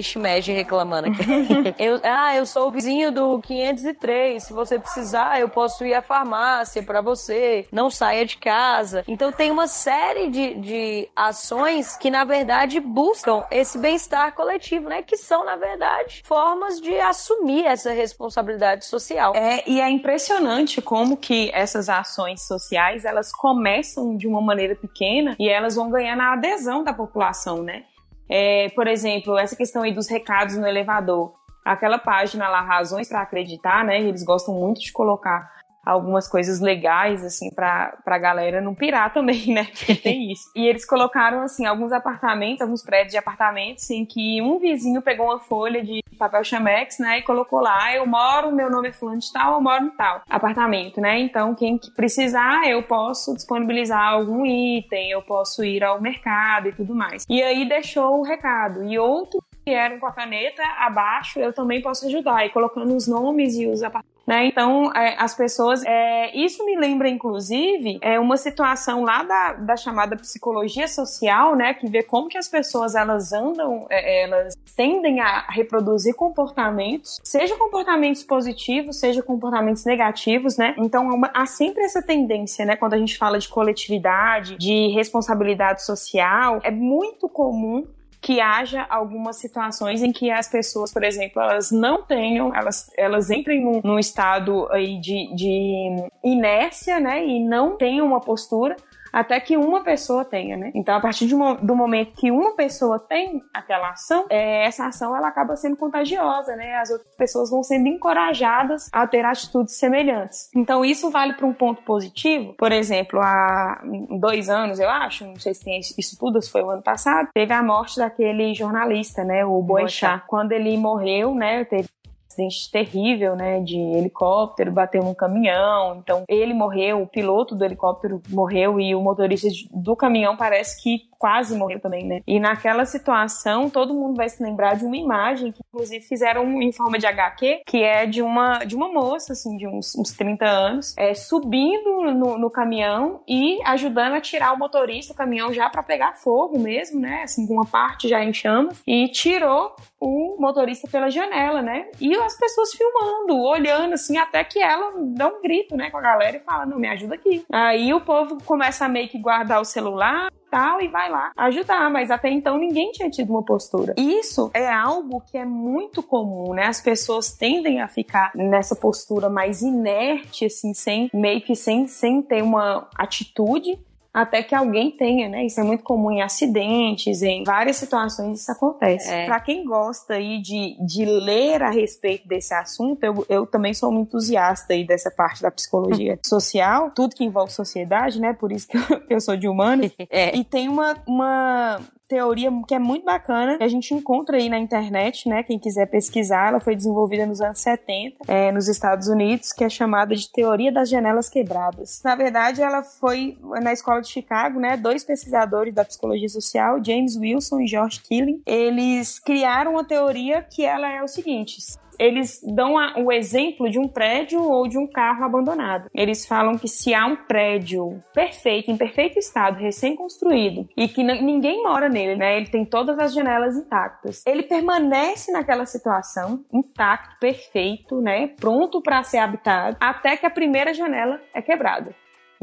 Shimeji reclamando aqui. eu, ah, eu sou o vizinho do 503. Se você precisar, eu posso ir à farmácia para você. Não saia de casa. Então tem uma série de, de ações que, na verdade, buscam esse bem-estar coletivo, né? Que são, na verdade, formas de assumir essa responsabilidade social. É, e é impressionante como que essas ações sociais elas começam de uma maneira pequena e elas vão ganhar na adesão da população, né? É, por exemplo, essa questão aí dos recados no elevador. Aquela página lá, Razões para Acreditar, né? Eles gostam muito de colocar algumas coisas legais, assim, pra, pra galera não pirar também, né? Porque tem isso. E eles colocaram, assim, alguns apartamentos, alguns prédios de apartamentos, em que um vizinho pegou uma folha de papel chamex, né? E colocou lá, eu moro, meu nome é fulano de tal, eu moro no tal apartamento, né? Então, quem precisar, eu posso disponibilizar algum item, eu posso ir ao mercado e tudo mais. E aí deixou o recado. E outro vieram com a caneta abaixo, eu também posso ajudar. E colocando os nomes e os né? Então, é, as pessoas. É, isso me lembra, inclusive, é uma situação lá da, da chamada psicologia social, né? Que vê como que as pessoas elas andam, é, elas tendem a reproduzir comportamentos, seja comportamentos positivos, seja comportamentos negativos, né? Então, uma, há sempre essa tendência, né? Quando a gente fala de coletividade, de responsabilidade social, é muito comum que haja algumas situações em que as pessoas, por exemplo, elas não tenham, elas, elas entrem num, num estado aí de, de inércia, né, e não tenham uma postura, até que uma pessoa tenha, né? Então, a partir uma, do momento que uma pessoa tem aquela ação, é, essa ação ela acaba sendo contagiosa, né? As outras pessoas vão sendo encorajadas a ter atitudes semelhantes. Então, isso vale para um ponto positivo. Por exemplo, há dois anos, eu acho, não sei se tem isso tudo, se foi o ano passado, teve a morte daquele jornalista, né? O Boechat. Quando ele morreu, né? Teve acidente terrível, né, de helicóptero, bateu num caminhão. Então, ele morreu, o piloto do helicóptero morreu e o motorista do caminhão parece que quase morreu também, né? E naquela situação, todo mundo vai se lembrar de uma imagem que, inclusive, fizeram em forma de HQ, que é de uma, de uma moça, assim, de uns, uns 30 anos, é, subindo no, no caminhão e ajudando a tirar o motorista, o caminhão já para pegar fogo mesmo, né? Assim, uma parte já em chamas, e tirou o motorista pela janela, né? E as pessoas filmando, olhando, assim, até que ela dá um grito, né, com a galera e fala: Não, me ajuda aqui. Aí o povo começa a meio que guardar o celular, tal e vai lá ajudar, mas até então ninguém tinha tido uma postura. Isso é algo que é muito comum, né? As pessoas tendem a ficar nessa postura mais inerte, assim, sem meio que sem, sem ter uma atitude até que alguém tenha, né? Isso é muito comum em acidentes, em várias situações isso acontece. É. Para quem gosta aí de, de ler a respeito desse assunto, eu, eu também sou um entusiasta aí dessa parte da psicologia social, tudo que envolve sociedade, né? Por isso que eu, eu sou de humanos. É. E tem uma, uma teoria que é muito bacana, que a gente encontra aí na internet, né? Quem quiser pesquisar, ela foi desenvolvida nos anos 70, é, nos Estados Unidos, que é chamada de teoria das janelas quebradas. Na verdade, ela foi na escola de Chicago, né? Dois pesquisadores da psicologia social, James Wilson e George Killing, eles criaram uma teoria que ela é o seguinte: eles dão a, o exemplo de um prédio ou de um carro abandonado. Eles falam que se há um prédio perfeito, em perfeito estado, recém-construído, e que ninguém mora nele, né? Ele tem todas as janelas intactas. Ele permanece naquela situação, intacto, perfeito, né? Pronto para ser habitado, até que a primeira janela é quebrada.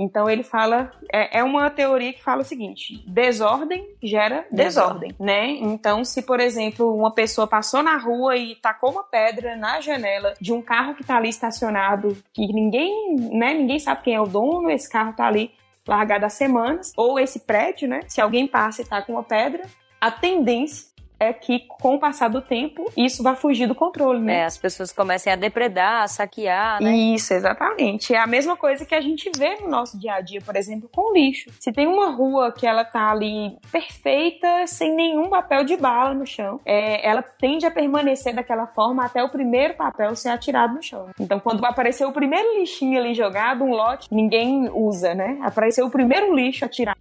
Então ele fala, é, é, uma teoria que fala o seguinte: desordem gera desordem, né? Então, se por exemplo uma pessoa passou na rua e tacou uma pedra na janela de um carro que está ali estacionado, que ninguém, né, ninguém sabe quem é o dono, esse carro está ali largado há semanas, ou esse prédio, né? Se alguém passa e tá com uma pedra, a tendência é que, com o passar do tempo, isso vai fugir do controle, né? É, as pessoas comecem a depredar, a saquear, né? Isso, exatamente. É a mesma coisa que a gente vê no nosso dia a dia, por exemplo, com lixo. Se tem uma rua que ela tá ali perfeita, sem nenhum papel de bala no chão, é, ela tende a permanecer daquela forma até o primeiro papel ser atirado no chão. Então, quando apareceu o primeiro lixinho ali jogado, um lote, ninguém usa, né? Apareceu o primeiro lixo atirado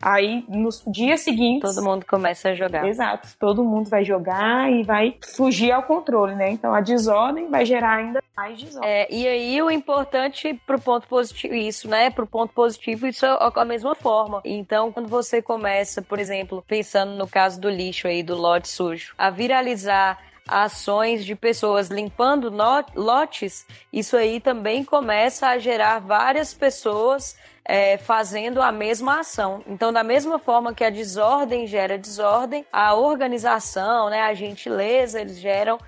Aí, nos dias seguintes. Todo mundo começa a jogar. Exato. Todo mundo vai jogar e vai fugir ao controle, né? Então a desordem vai gerar ainda mais desordem. É, e aí o importante pro ponto positivo, isso, né? Pro ponto positivo, isso é a mesma forma. Então, quando você começa, por exemplo, pensando no caso do lixo aí, do lote sujo, a viralizar ações de pessoas limpando lotes, isso aí também começa a gerar várias pessoas é, fazendo a mesma ação. Então, da mesma forma que a desordem gera desordem, a organização, né, a gentileza, eles geram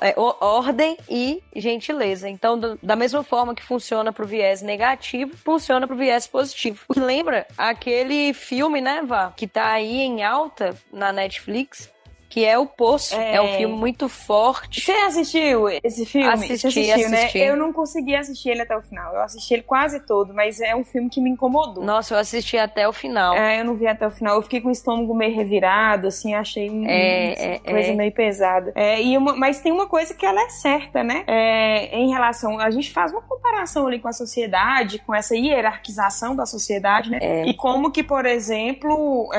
é, ordem e gentileza. Então, do, da mesma forma que funciona para o viés negativo, funciona para o viés positivo. O que lembra aquele filme, né, Vá, que tá aí em alta na Netflix, que é o Poço. É... é, um filme muito forte. Você assistiu esse filme? Assisti, assistiu, né? assisti. Né? Eu não consegui assistir ele até o final. Eu assisti ele quase todo, mas é um filme que me incomodou. Nossa, eu assisti até o final. É, eu não vi até o final. Eu fiquei com o estômago meio revirado, assim, achei é, assim, é, coisa é. meio pesada. É, e uma, mas tem uma coisa que ela é certa, né? É, em relação. A gente faz uma comparação ali com a sociedade, com essa hierarquização da sociedade, né? É. E como que, por exemplo,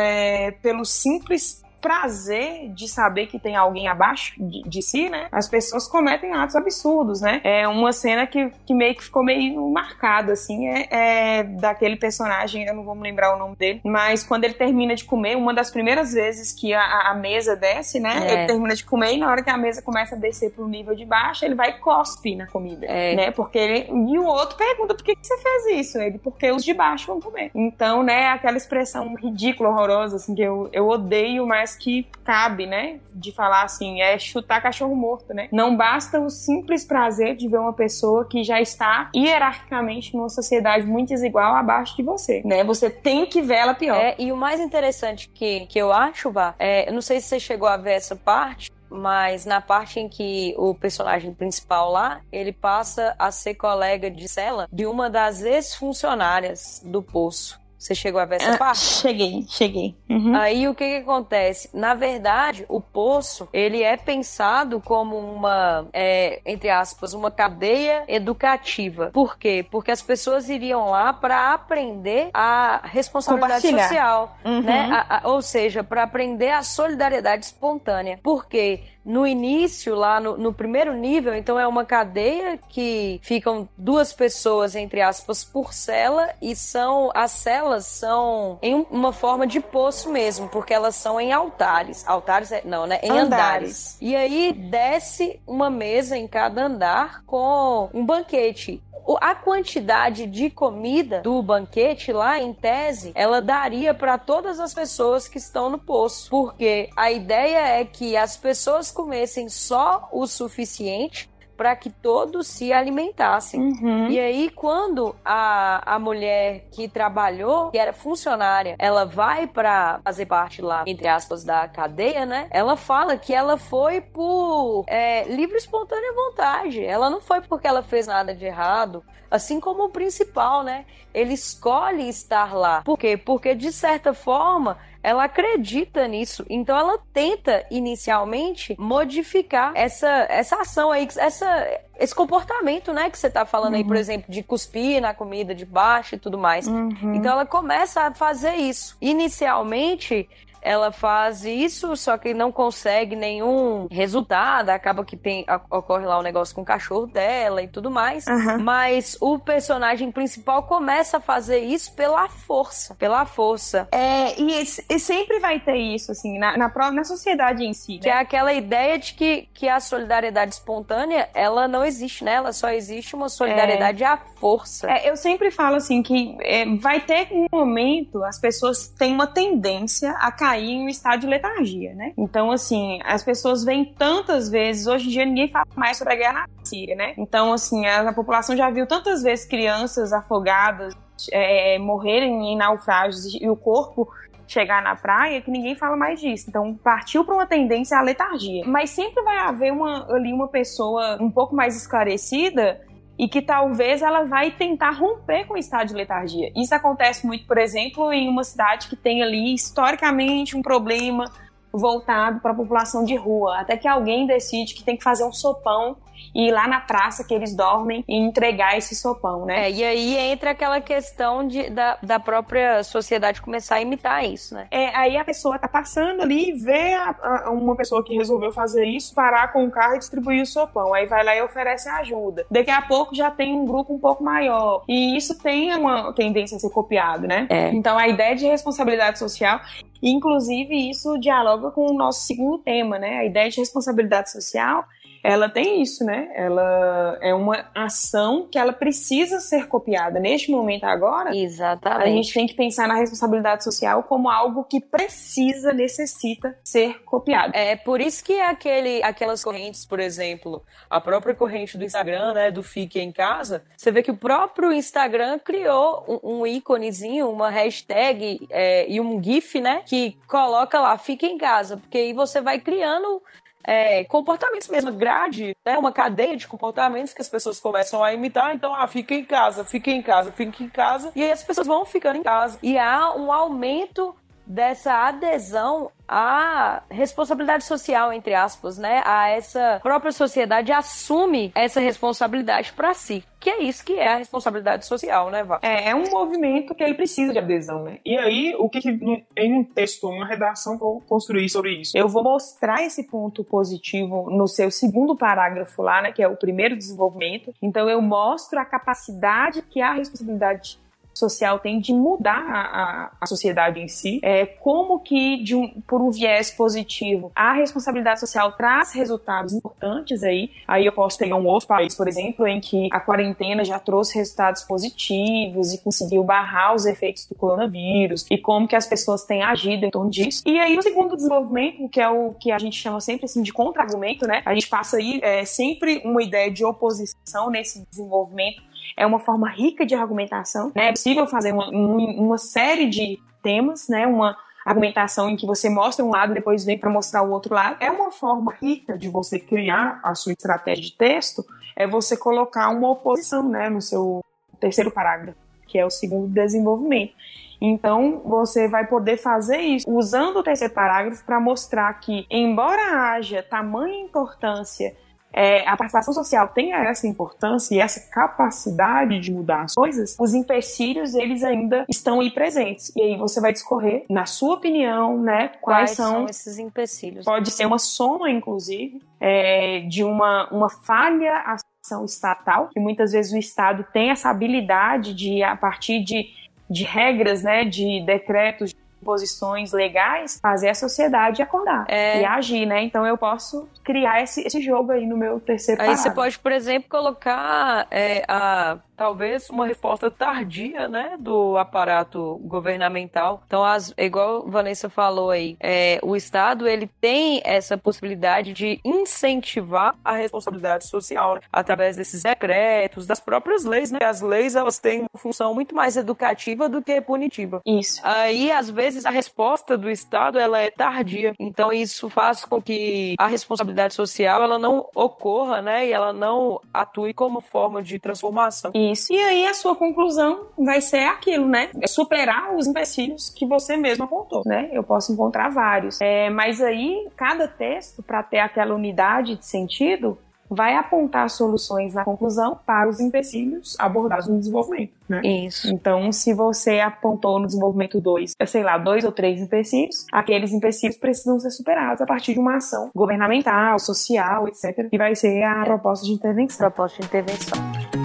pelo simples prazer de saber que tem alguém abaixo de, de, si, né? As pessoas cometem atos absurdos, né? É uma cena que, que meio que ficou meio marcada, assim, é, é, daquele personagem, eu não vou me lembrar o nome dele, mas quando ele termina de comer, uma das primeiras vezes que a, a mesa desce, né? É. Ele termina de comer e na hora que a mesa começa a descer pro nível de baixo, ele vai cospe na comida, é. né? Porque ele... E o outro pergunta, por que, que você fez isso? Ele, porque os de baixo vão comer. Então, né, aquela expressão ridícula, horrorosa, assim, que eu, eu odeio, mas que cabe, né? De falar assim, é chutar cachorro morto, né? Não basta o simples prazer de ver uma pessoa que já está hierarquicamente numa sociedade muito desigual abaixo de você, né? Você tem que ver ela pior. É, e o mais interessante que, que eu acho, Vá, é, eu não sei se você chegou a ver essa parte, mas na parte em que o personagem principal lá, ele passa a ser colega de cela de uma das ex-funcionárias do poço. Você chegou a ver essa ah, parte? Cheguei, cheguei. Uhum. Aí o que, que acontece? Na verdade, o poço ele é pensado como uma, é, entre aspas, uma cadeia educativa. Por quê? Porque as pessoas iriam lá para aprender a responsabilidade social, uhum. né? A, a, ou seja, para aprender a solidariedade espontânea. Por quê? no início, lá no, no, primeiro nível, então é uma cadeia que ficam duas pessoas, entre aspas, por cela, e são as celas são em uma forma de poço mesmo, porque elas são em altares. Altares, é, não, né? Em andares. andares. E aí desce uma mesa em cada andar com um banquete a quantidade de comida do banquete lá, em tese, ela daria para todas as pessoas que estão no poço. Porque a ideia é que as pessoas comessem só o suficiente para que todos se alimentassem. Uhum. E aí, quando a, a mulher que trabalhou, que era funcionária, ela vai para fazer parte lá, entre aspas, da cadeia, né? Ela fala que ela foi por é, livre espontânea vontade. Ela não foi porque ela fez nada de errado. Assim como o principal, né? Ele escolhe estar lá. Por quê? Porque, de certa forma, ela acredita nisso. Então ela tenta inicialmente modificar essa, essa ação aí, essa, esse comportamento, né, que você tá falando uhum. aí, por uhum. exemplo, de cuspir na comida de baixo e tudo mais. Uhum. Então ela começa a fazer isso. Inicialmente, ela faz isso, só que não consegue nenhum resultado, acaba que tem ocorre lá um negócio com o cachorro dela e tudo mais. Uhum. Mas o personagem principal começa a fazer isso pela força, pela força. É, e, e sempre vai ter isso assim na, na, na sociedade em si, né? que é aquela ideia de que, que a solidariedade espontânea, ela não existe, né? Ela só existe uma solidariedade é... à força. É, eu sempre falo assim que é, vai ter um momento as pessoas têm uma tendência a cair em um estado de letargia, né? Então, assim, as pessoas veem tantas vezes, hoje em dia ninguém fala mais sobre a guerra na Síria, né? Então, assim, a, a população já viu tantas vezes crianças afogadas é, morrerem em naufrágios e o corpo chegar na praia que ninguém fala mais disso. Então partiu para uma tendência à letargia. Mas sempre vai haver uma, ali uma pessoa um pouco mais esclarecida e que talvez ela vai tentar romper com o estado de letargia. Isso acontece muito, por exemplo, em uma cidade que tem ali historicamente um problema voltado para a população de rua, até que alguém decide que tem que fazer um sopão e ir lá na praça que eles dormem e entregar esse sopão, né? É, e aí entra aquela questão de, da, da própria sociedade começar a imitar isso, né? É, aí a pessoa tá passando ali e vê a, a, uma pessoa que resolveu fazer isso, parar com o carro e distribuir o sopão. Aí vai lá e oferece ajuda. Daqui a pouco já tem um grupo um pouco maior. E isso tem uma tendência a ser copiado, né? É. Então a ideia de responsabilidade social Inclusive, isso dialoga com o nosso segundo tema, né? A ideia de responsabilidade social ela tem isso, né? Ela é uma ação que ela precisa ser copiada. Neste momento agora, Exatamente. a gente tem que pensar na responsabilidade social como algo que precisa, necessita ser copiado. É por isso que aquele, aquelas correntes, por exemplo, a própria corrente do Instagram, né, do Fique em Casa, você vê que o próprio Instagram criou um, um íconezinho, uma hashtag é, e um GIF, né, que coloca lá Fique em Casa, porque aí você vai criando é, comportamentos mesmo, grade, né, uma cadeia de comportamentos que as pessoas começam a imitar. Então, ah, fica em casa, fica em casa, fica em casa. E aí as pessoas vão ficando em casa. E há um aumento dessa adesão à responsabilidade social, entre aspas, né? A essa própria sociedade assume essa responsabilidade para si. Que é isso que é a responsabilidade social, né, Vá? É, é um movimento que ele precisa de adesão, né? E aí, o que, que em um texto, uma redação que eu construí sobre isso? Eu vou mostrar esse ponto positivo no seu segundo parágrafo lá, né? Que é o primeiro desenvolvimento. Então, eu mostro a capacidade que a responsabilidade social tem de mudar a, a, sociedade em si, é, como que de um, por um viés positivo a responsabilidade social traz resultados importantes aí. Aí eu posso pegar um outro país, por exemplo, em que a quarentena já trouxe resultados positivos e conseguiu barrar os efeitos do coronavírus e como que as pessoas têm agido em torno disso. E aí o segundo desenvolvimento, que é o que a gente chama sempre assim de contra-argumento, né? A gente passa aí é, sempre uma ideia de oposição nesse desenvolvimento é uma forma rica de argumentação. Né? É possível fazer uma, uma série de temas, né? Uma argumentação em que você mostra um lado e depois vem para mostrar o outro lado. É uma forma rica de você criar a sua estratégia de texto, é você colocar uma oposição, né, no seu terceiro parágrafo, que é o segundo desenvolvimento. Então, você vai poder fazer isso usando o terceiro parágrafo para mostrar que, embora haja tamanha importância é, a participação social tenha essa importância e essa capacidade de mudar as coisas, os empecilhos eles ainda estão aí presentes. E aí você vai discorrer, na sua opinião, né, quais, quais são, são, esses empecilhos. Pode ser uma soma, inclusive, é, de uma, uma falha ação estatal, que muitas vezes o Estado tem essa habilidade de, a partir de, de regras, né, de decretos, posições legais, fazer a sociedade acordar é. e agir, né? Então eu posso criar esse, esse jogo aí no meu terceiro Aí parágrafo. você pode, por exemplo, colocar é, a talvez uma resposta tardia, né, do aparato governamental. Então, as, igual Vanessa falou aí, é, o Estado ele tem essa possibilidade de incentivar a responsabilidade social né, através desses decretos, das próprias leis, né? As leis elas têm uma função muito mais educativa do que punitiva. Isso. Aí, às vezes, a resposta do Estado ela é tardia. Então, isso faz com que a responsabilidade social ela não ocorra, né, e ela não atue como forma de transformação. Isso. E aí a sua conclusão vai ser aquilo, né? É superar os empecilhos que você mesmo apontou, né? Eu posso encontrar vários. É, mas aí, cada texto, para ter aquela unidade de sentido, vai apontar soluções na conclusão para os empecilhos abordados no desenvolvimento, né? Isso. Então, se você apontou no desenvolvimento 2, sei lá, dois ou três empecilhos, aqueles empecilhos precisam ser superados a partir de uma ação governamental, social, etc. E vai ser a proposta de intervenção. Proposta de intervenção.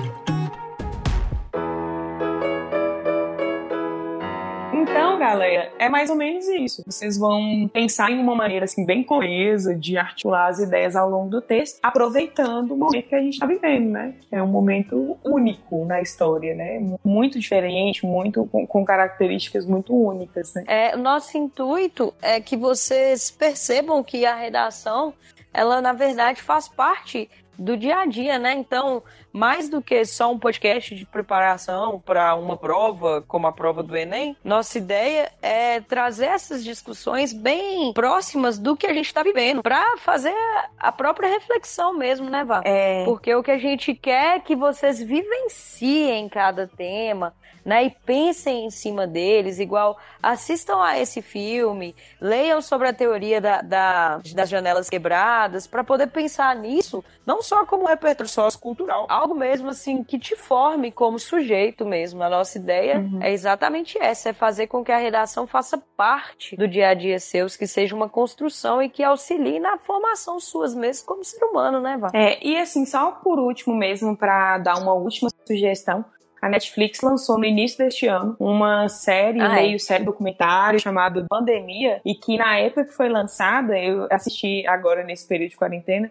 Então, galera, é mais ou menos isso. Vocês vão pensar em uma maneira assim bem coesa de articular as ideias ao longo do texto, aproveitando o momento que a gente está vivendo, né? É um momento único na história, né? Muito diferente, muito com, com características muito únicas, né? É, nosso intuito é que vocês percebam que a redação, ela na verdade faz parte do dia a dia, né? Então, mais do que só um podcast de preparação para uma prova, como a prova do Enem, nossa ideia é trazer essas discussões bem próximas do que a gente está vivendo, para fazer a própria reflexão mesmo, né, Vá? É. Porque o que a gente quer é que vocês vivenciem cada tema, né? E pensem em cima deles, igual assistam a esse filme, leiam sobre a teoria da, da das janelas quebradas, para poder pensar nisso, não só como repertório sociocultural, algo mesmo assim que te forme como sujeito mesmo. A nossa ideia uhum. é exatamente essa, é fazer com que a redação faça parte do dia a dia seus, que seja uma construção e que auxilie na formação suas mesmo como ser humano, né, Vá? É, e assim, só por último mesmo, para dar uma última sugestão, a Netflix lançou no início deste ano uma série, ah, é? meio é? série documentário chamada Pandemia, e que na época que foi lançada, eu assisti agora nesse período de quarentena,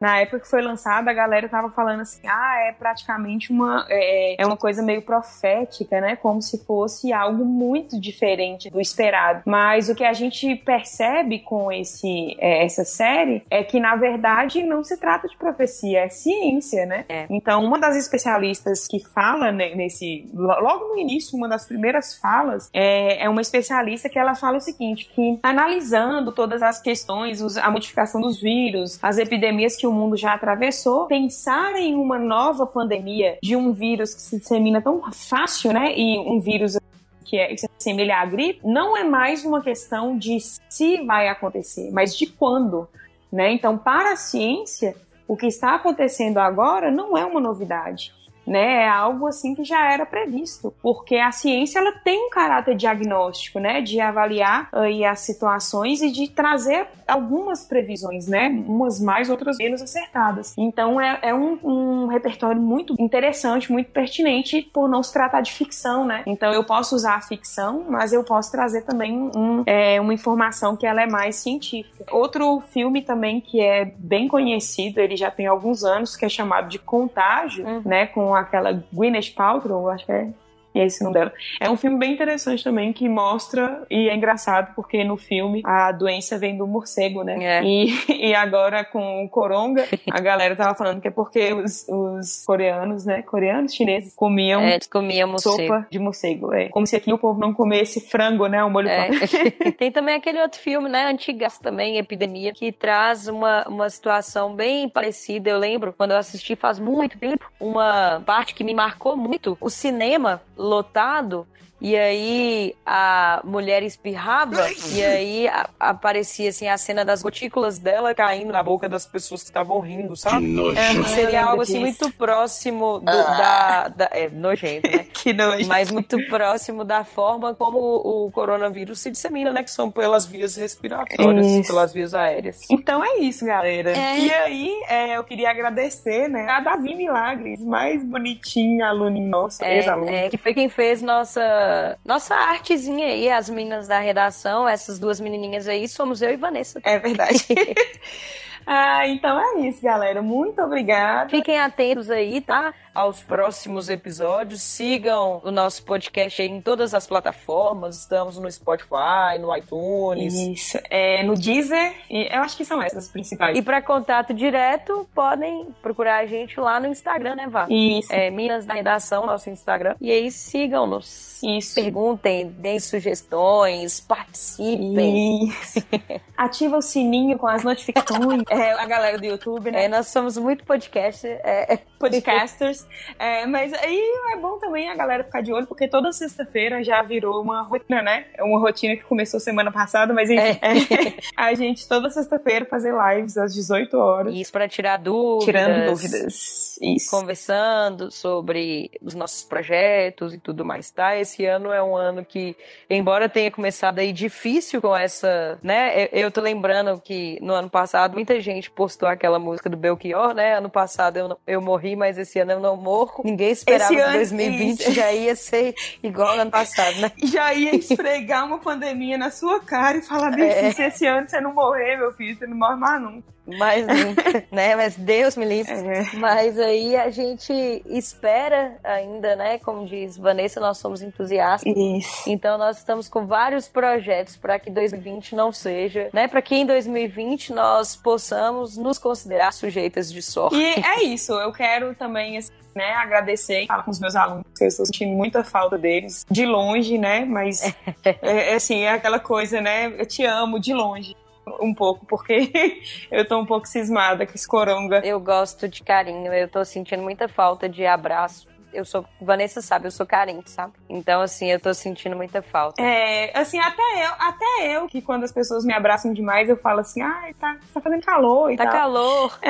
na época que foi lançada, a galera tava falando assim, ah, é praticamente uma, é, é uma coisa meio profética, né? Como se fosse algo muito diferente do esperado. Mas o que a gente percebe com esse, é, essa série é que, na verdade, não se trata de profecia, é ciência, né? É. Então, uma das especialistas que fala né, nesse, logo no início, uma das primeiras falas, é, é uma especialista que ela fala o seguinte, que analisando todas as questões, a modificação dos vírus, as epidemias que o mundo já atravessou, pensar em uma nova pandemia de um vírus que se dissemina tão fácil, né? E um vírus que, é, que se assemelha à gripe, não é mais uma questão de se vai acontecer, mas de quando, né? Então, para a ciência, o que está acontecendo agora não é uma novidade né? É algo assim que já era previsto, porque a ciência ela tem um caráter diagnóstico, né? De avaliar aí as situações e de trazer algumas previsões, né? Umas mais, outras menos acertadas. Então é, é um, um, repertório muito interessante, muito pertinente por não se tratar de ficção, né? Então eu posso usar a ficção, mas eu posso trazer também um, é, uma informação que ela é mais científica. Outro filme também que é bem conhecido, ele já tem alguns anos, que é chamado de Contágio, uhum. né? Com aquela Gwyneth Paltrow, acho que é e esse o nome dela. É um filme bem interessante também que mostra, e é engraçado porque no filme a doença vem do morcego, né? É. E, e agora com o coronga, a galera tava falando que é porque os, os coreanos, né? Coreanos, chineses, comiam, é, comiam morcego. sopa de morcego. É. Como se aqui o povo não comesse frango, né? O molho é. Tem também aquele outro filme, né? Antigas também, Epidemia, que traz uma, uma situação bem parecida. Eu lembro, quando eu assisti faz muito tempo, uma parte que me marcou muito. O cinema lotado e aí a mulher espirrava e aí a, aparecia assim a cena das gotículas dela caindo na boca das pessoas que estavam rindo, sabe? É, seria algo assim muito próximo do, ah. da, da, É, nojento, né? que nojo. Mas muito próximo da forma como o, o coronavírus se dissemina, né? Que são pelas vias respiratórias, isso. pelas vias aéreas. Então é isso, galera. É. E aí é, eu queria agradecer, né? A Davi Milagres, mais bonitinha aluna nossa, é, ex-aluna. É, que foi quem fez nossa nossa artezinha aí, as meninas da redação, essas duas menininhas aí, somos eu e Vanessa. É verdade. ah, então é isso, galera. Muito obrigada. Fiquem atentos aí, tá? Aos próximos episódios. Sigam o nosso podcast em todas as plataformas. Estamos no Spotify, no iTunes. Isso. É, no Deezer. E eu acho que são essas as principais. E para contato direto, podem procurar a gente lá no Instagram, né, Vá? Isso. É, Minas da Redação, nosso Instagram. E aí sigam-nos. Isso. Perguntem, deem sugestões, participem. Isso. Ativa o sininho com as notificações. é, a galera do YouTube, né? É, nós somos muito podcast, é, podcasters. É, mas aí é bom também a galera ficar de olho, porque toda sexta-feira já virou uma rotina, né? É uma rotina que começou semana passada, mas enfim. É. É, a gente toda sexta-feira fazer lives às 18 horas. Isso para tirar dúvidas. Tirando dúvidas. Isso. Conversando sobre os nossos projetos e tudo mais, tá? Esse ano é um ano que, embora tenha começado aí difícil com essa, né? Eu, eu tô lembrando que no ano passado muita gente postou aquela música do Belchior, né? Ano passado eu, eu morri, mas esse ano eu não morro. Ninguém esperava que 2020 isso. já ia ser igual ano passado, né? Já ia esfregar uma pandemia na sua cara e falar, é. se esse ano você não morrer, meu filho, você não morre mais nunca. Mais nunca, né? Mas Deus me livre. É. Mas aí a gente espera ainda, né? Como diz Vanessa, nós somos entusiastas. Isso. Então nós estamos com vários projetos para que 2020 não seja, né? Para que em 2020 nós possamos nos considerar sujeitas de sorte. E é isso. Eu quero também né, agradecer, falar com os meus alunos, eu estou sentindo muita falta deles, de longe, né, mas, é, é, assim, é aquela coisa, né, eu te amo de longe um pouco, porque eu tô um pouco cismada com esse coronga. Eu gosto de carinho, eu tô sentindo muita falta de abraço, eu sou, Vanessa sabe, eu sou carente, sabe? Então, assim, eu tô sentindo muita falta. É, assim, até eu, até eu, que quando as pessoas me abraçam demais, eu falo assim, ai, tá, tá fazendo calor e tá tal. calor.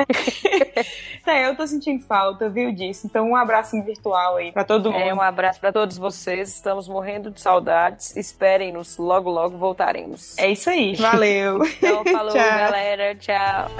É, eu tô sentindo falta, viu, disso. Então, um abraço virtual aí pra todo mundo. É, um abraço pra todos vocês, estamos morrendo de saudades, esperem-nos, logo, logo voltaremos. É isso aí, valeu. Então, falou, Tchau. galera, tchau.